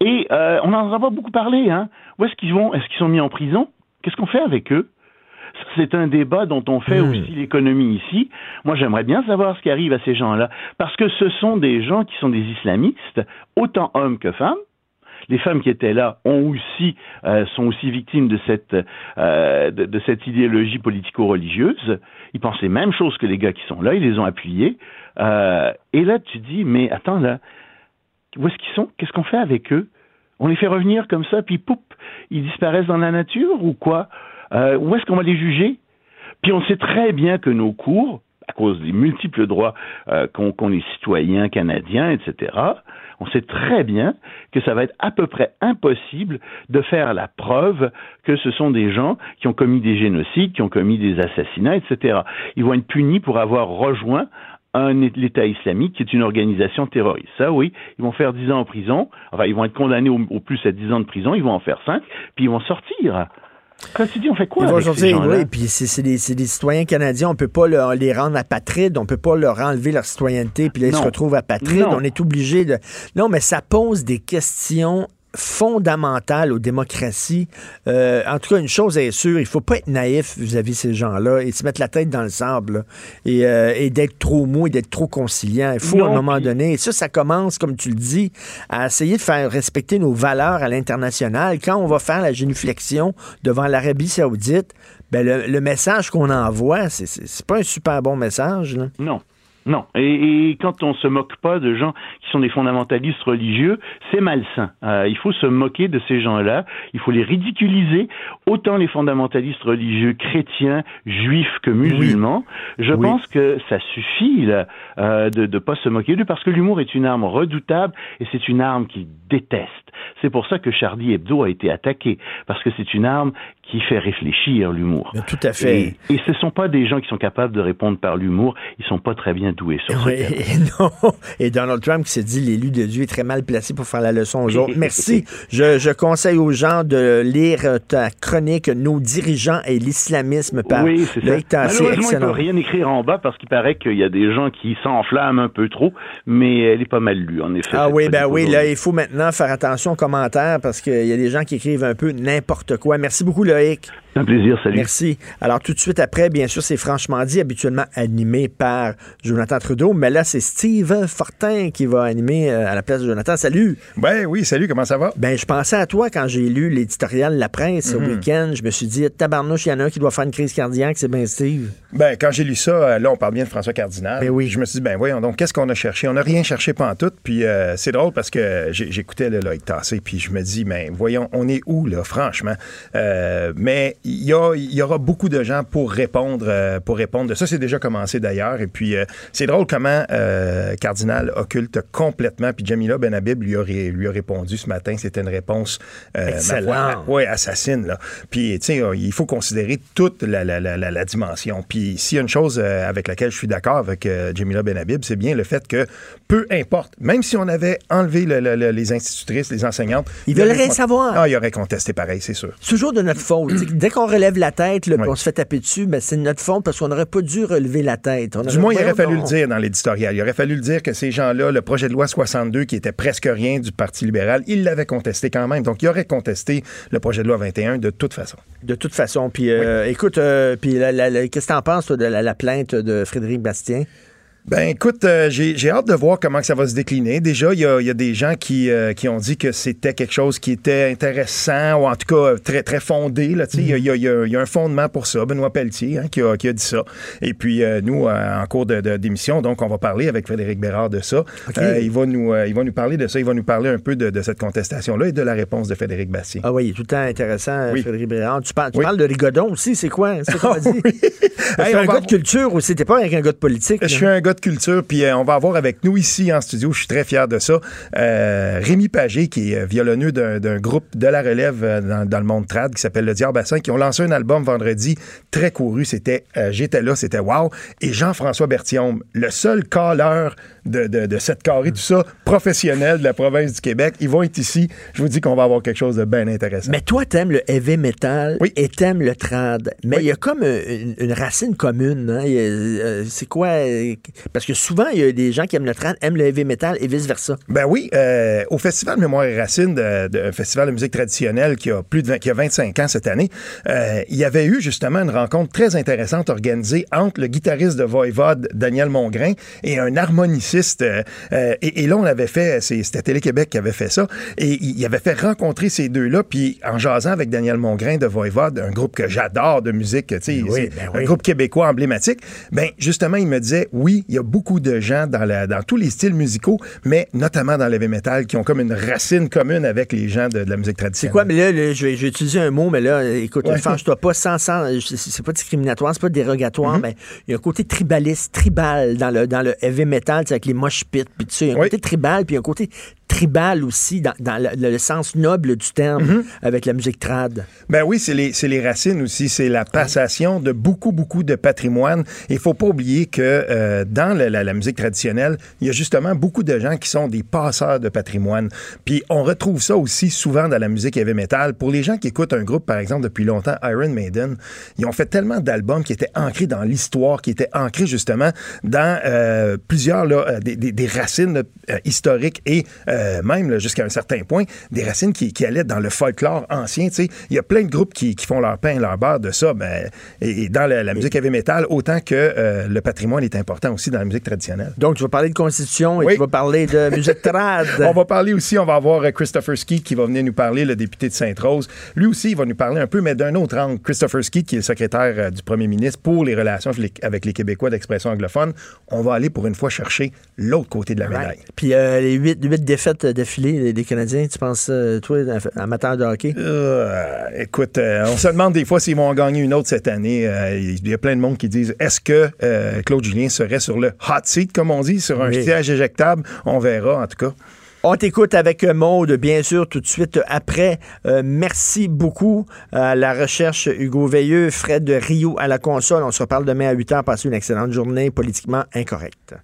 Et euh, on n'en a pas beaucoup parlé. Hein. Où est-ce qu'ils vont? Est-ce qu'ils sont mis en prison? Qu'est-ce qu'on fait avec eux? C'est un débat dont on fait hmm. aussi l'économie ici. Moi, j'aimerais bien savoir ce qui arrive à ces gens-là, parce que ce sont des gens qui sont des islamistes, autant hommes que femmes, les femmes qui étaient là ont aussi euh, sont aussi victimes de cette euh, de, cette idéologie politico-religieuse. Ils pensent les mêmes choses que les gars qui sont là, ils les ont appuyés. Euh, et là, tu dis, mais attends là, où est-ce qu'ils sont? Qu'est-ce qu'on fait avec eux? On les fait revenir comme ça, puis poup, ils disparaissent dans la nature ou quoi? Où est-ce qu'on va les juger? Puis on sait très bien que nos cours, à cause des multiples droits qu'ont les citoyens canadiens, etc., on sait très bien que ça va être à peu près impossible de faire la preuve que ce sont des gens qui ont commis des génocides, qui ont commis des assassinats, etc. Ils vont être punis pour avoir rejoint l'État islamique, qui est une organisation terroriste. Ça, oui, ils vont faire dix ans en prison. Enfin, ils vont être condamnés au, plus à dix ans de prison. Ils vont en faire cinq, puis ils vont sortir. Quand tu dis, on fait quoi ces Oui, puis c'est des, citoyens canadiens, on peut pas les rendre apatrides, on peut pas leur enlever leur citoyenneté, puis là, ils se retrouvent apatrides, on est obligé de... Non, mais ça pose des questions fondamentale aux démocraties. Euh, en tout cas, une chose est sûre, il faut pas être naïf vis-à-vis de ces gens-là et se mettre la tête dans le sable et, euh, et d'être trop mou et d'être trop conciliant. Il faut à un moment donné, et ça, ça commence, comme tu le dis, à essayer de faire respecter nos valeurs à l'international. Quand on va faire la génuflexion devant l'Arabie saoudite, ben le, message qu'on envoie, c'est pas un super bon message. Non. Non. Et, quand on se moque pas de gens qui sont des fondamentalistes religieux, c'est malsain. Euh, il faut se moquer de ces gens-là. Il faut les ridiculiser, autant les fondamentalistes religieux chrétiens, juifs que musulmans. Je pense que ça suffit là, euh, de ne pas se moquer d'eux parce que l'humour est une arme redoutable et c'est une arme qui déteste. C'est pour ça que Charlie Hebdo a été attaqué parce que c'est une arme qui fait réfléchir l'humour. Tout à fait. Et, ce ne sont pas des gens qui sont capables de répondre par l'humour. Ils sont pas très bien sur oui, et, non. et Donald Trump qui s'est dit l'élu de Dieu est très mal placé pour faire la leçon aux autres. Merci. je, je, conseille aux gens de lire ta chronique Nos dirigeants et l'islamisme par oui, c'est. Malheureusement, il ne peut rien écrire en bas parce qu'il paraît qu'il y a des gens qui s'enflamment un peu trop, mais elle est pas mal lue, en effet. Ah oui, ben oui, là, il faut maintenant faire attention aux commentaires parce qu'il y a des gens qui écrivent un peu n'importe quoi. Merci beaucoup, là un plaisir, salut. Merci. Alors, tout de suite après, bien sûr, c'est franchement dit, habituellement animé par Jonathan Trudeau, mais là, c'est Steve Fortin qui va animer euh, à la place de Jonathan. Salut. Ben oui, salut, comment ça va? Ben, je pensais à toi quand j'ai lu l'éditorial La Presse au mhm. week-end. Je me suis dit, tabarnouche, il y en a un qui doit faire une crise cardiaque, c'est bien Steve. Ben, quand j'ai lu ça, euh, là, on parle bien de François Cardinal. Ben oui. Je me suis dit, ben voyons donc, qu'est-ce qu'on a cherché? On n'a rien cherché pas en tout. Puis euh, c'est drôle parce que j'écoutais le Loïc Tassé, puis je me dis, ben voyons, on est où, là, franchement? mais il y, y aura beaucoup de gens pour répondre. Euh, pour répondre. Ça, c'est déjà commencé d'ailleurs. Et puis, euh, c'est drôle comment euh, Cardinal occulte complètement. Puis Jamila Benhabib lui a, lui a répondu ce matin. C'était une réponse Oui, assassine. Là. Puis, tu sais, il faut considérer toute la, la, la, la dimension. Puis, s'il y a une chose avec laquelle je suis d'accord avec Jamila Benhabib, c'est bien le fait que peu importe, même si on avait enlevé les institutrices, les enseignantes. Ils veulent rien savoir. Ah, il aurait contesté pareil, c'est sûr. Toujours de notre faute. Dès qu'on relève la tête, là, on se fait taper dessus, ben, c'est notre faute parce qu'on n'aurait pas dû relever la tête. du moins, il aurait fallu le dire dans l'éditorial. Il aurait fallu le dire que ces gens-là, le projet de loi 62, qui était presque rien du Parti libéral, ils l'avaient contesté quand même. Donc, il aurait contesté le projet de loi 21 de toute façon. De toute façon. Puis, euh, écoute, euh, puis qu'est-ce que tu en penses de la plainte de Frédéric Bastien? Ben écoute, euh, j'ai hâte de voir comment ça va se décliner. Déjà, il y a, y a, des gens qui, euh, qui ont dit que c'était quelque chose qui était intéressant ou en tout cas très, très fondé. Il y, a, y, a, un fondement pour ça. Benoît Pelletier hein, qui, a, qui, a, dit ça. Et puis euh, nous, en cours d'émission, de, donc on va parler avec Frédéric Bérard de ça. il, va nous, il va nous parler de ça. Il va nous parler un peu de, de cette contestation-là et de la réponse de Frédéric Bastien. Ah oui, tout le temps intéressant, Frédéric Bérard. Tu, parles, tu parles de Rigodon aussi, c'est quoi? C'est quoi dit? un gars de culture aussi, t'es pas avec un gars de politique. Je suis un gars culture. Puis euh, on va avoir avec nous ici en studio, je suis très fier de ça, euh, Rémi Pagé, qui est violonneux d'un groupe de la relève euh, dans, le monde trad qui s'appelle Le Diable Bassin, qui ont lancé un album vendredi très couru. C'était J'étais là, c'était wow. Et Jean-François Berthiaume, le seul caller de, de, cette carré, tout ça, professionnel de la province du Québec. Ils vont être ici. Je vous dis qu'on va avoir quelque chose de bien intéressant. Mais toi, t'aimes le heavy metal oui. et t'aimes le trad. Mais il y a comme une, racine commune. Hein? Euh, c'est quoi? Parce que souvent, il y a des gens qui aiment le trad, aiment le heavy metal et vice-versa. Ben oui. Euh, au Festival Mémoire et Racines, un festival de musique traditionnelle qui a plus de qui a 25 ans cette année, euh, il y avait eu justement une rencontre très intéressante organisée entre le guitariste de Voivode, Daniel Mongrain, et un harmoniciste euh, euh, et, là, on avait fait, c'était Télé-Québec qui avait fait ça, et il avait fait rencontrer ces deux-là, puis en jasant avec Daniel Mongrain de Voivode, un groupe que j'adore de musique, tu sais, ben ben un groupe québécois emblématique, ben justement, il me disait, oui, il y a beaucoup de gens dans, la, dans tous les styles musicaux, mais notamment dans le metal, qui ont comme une racine commune avec les gens de, la musique traditionnelle. C'est quoi, mais là, je, vais, utiliser un mot, mais là, écoute, ne fâche-toi pas, sans, sans c'est pas discriminatoire, c'est pas dérogatoire, mm-hmm. mais il y a un côté tribaliste, tribal dans le, dans le heavy metal, avec les mosh pits, puis tu sais, un côté tribal, puis un côté tribal aussi, dans, le, sens noble du terme, mhm. avec la musique trad. Ben oui, c'est les, les, racines aussi, c'est la passation de beaucoup, beaucoup de patrimoine. Il faut pas oublier que euh, dans la, musique traditionnelle, il y a justement beaucoup de gens qui sont des passeurs de patrimoine. Puis on retrouve ça aussi souvent dans la musique heavy metal. Pour les gens qui écoutent un groupe, par exemple, depuis longtemps, Iron Maiden, ils ont fait tellement d'albums qui étaient ancrés dans l'histoire, qui étaient ancrés justement dans euh, plusieurs là, euh, des, des, racines historiques et euh, même jusqu'à un certain point, des racines qui, qui allaient dans le folklore ancien. Il y a plein de groupes qui, qui, font leur pain, leur beurre de ça. Ben, et, dans la, musique heavy metal, autant que euh, le patrimoine est important aussi dans la musique traditionnelle. Donc, tu vas parler de constitution et tu vas parler de musique trad. on va parler aussi, on va avoir Christopher Ski qui va venir nous parler, le député de Sainte-Rose. Lui aussi, il va nous parler un peu, mais d'un autre angle. Christopher Ski, qui est le secrétaire du premier ministre pour les relations avec les Québécois d'expression anglophone. On va aller pour une fois chercher l'autre côté de la médaille. Puis euh, les huit, défaites d'affilée des Canadiens, tu penses, euh, toi, amateur de hockey? Euh, écoute, on se demande des fois s'ils vont en gagner une autre cette année. Il y a plein de monde qui disent est-ce que Claude Julien serait sur le hot seat, comme on dit, sur un siège éjectable? On verra, en tout cas. On t'écoute avec Maude, bien sûr, tout de suite après. merci beaucoup à la recherche Hugo Veilleux, Fred de Rio à la console. On se reparle demain à 8 h. Passez une excellente journée politiquement incorrecte.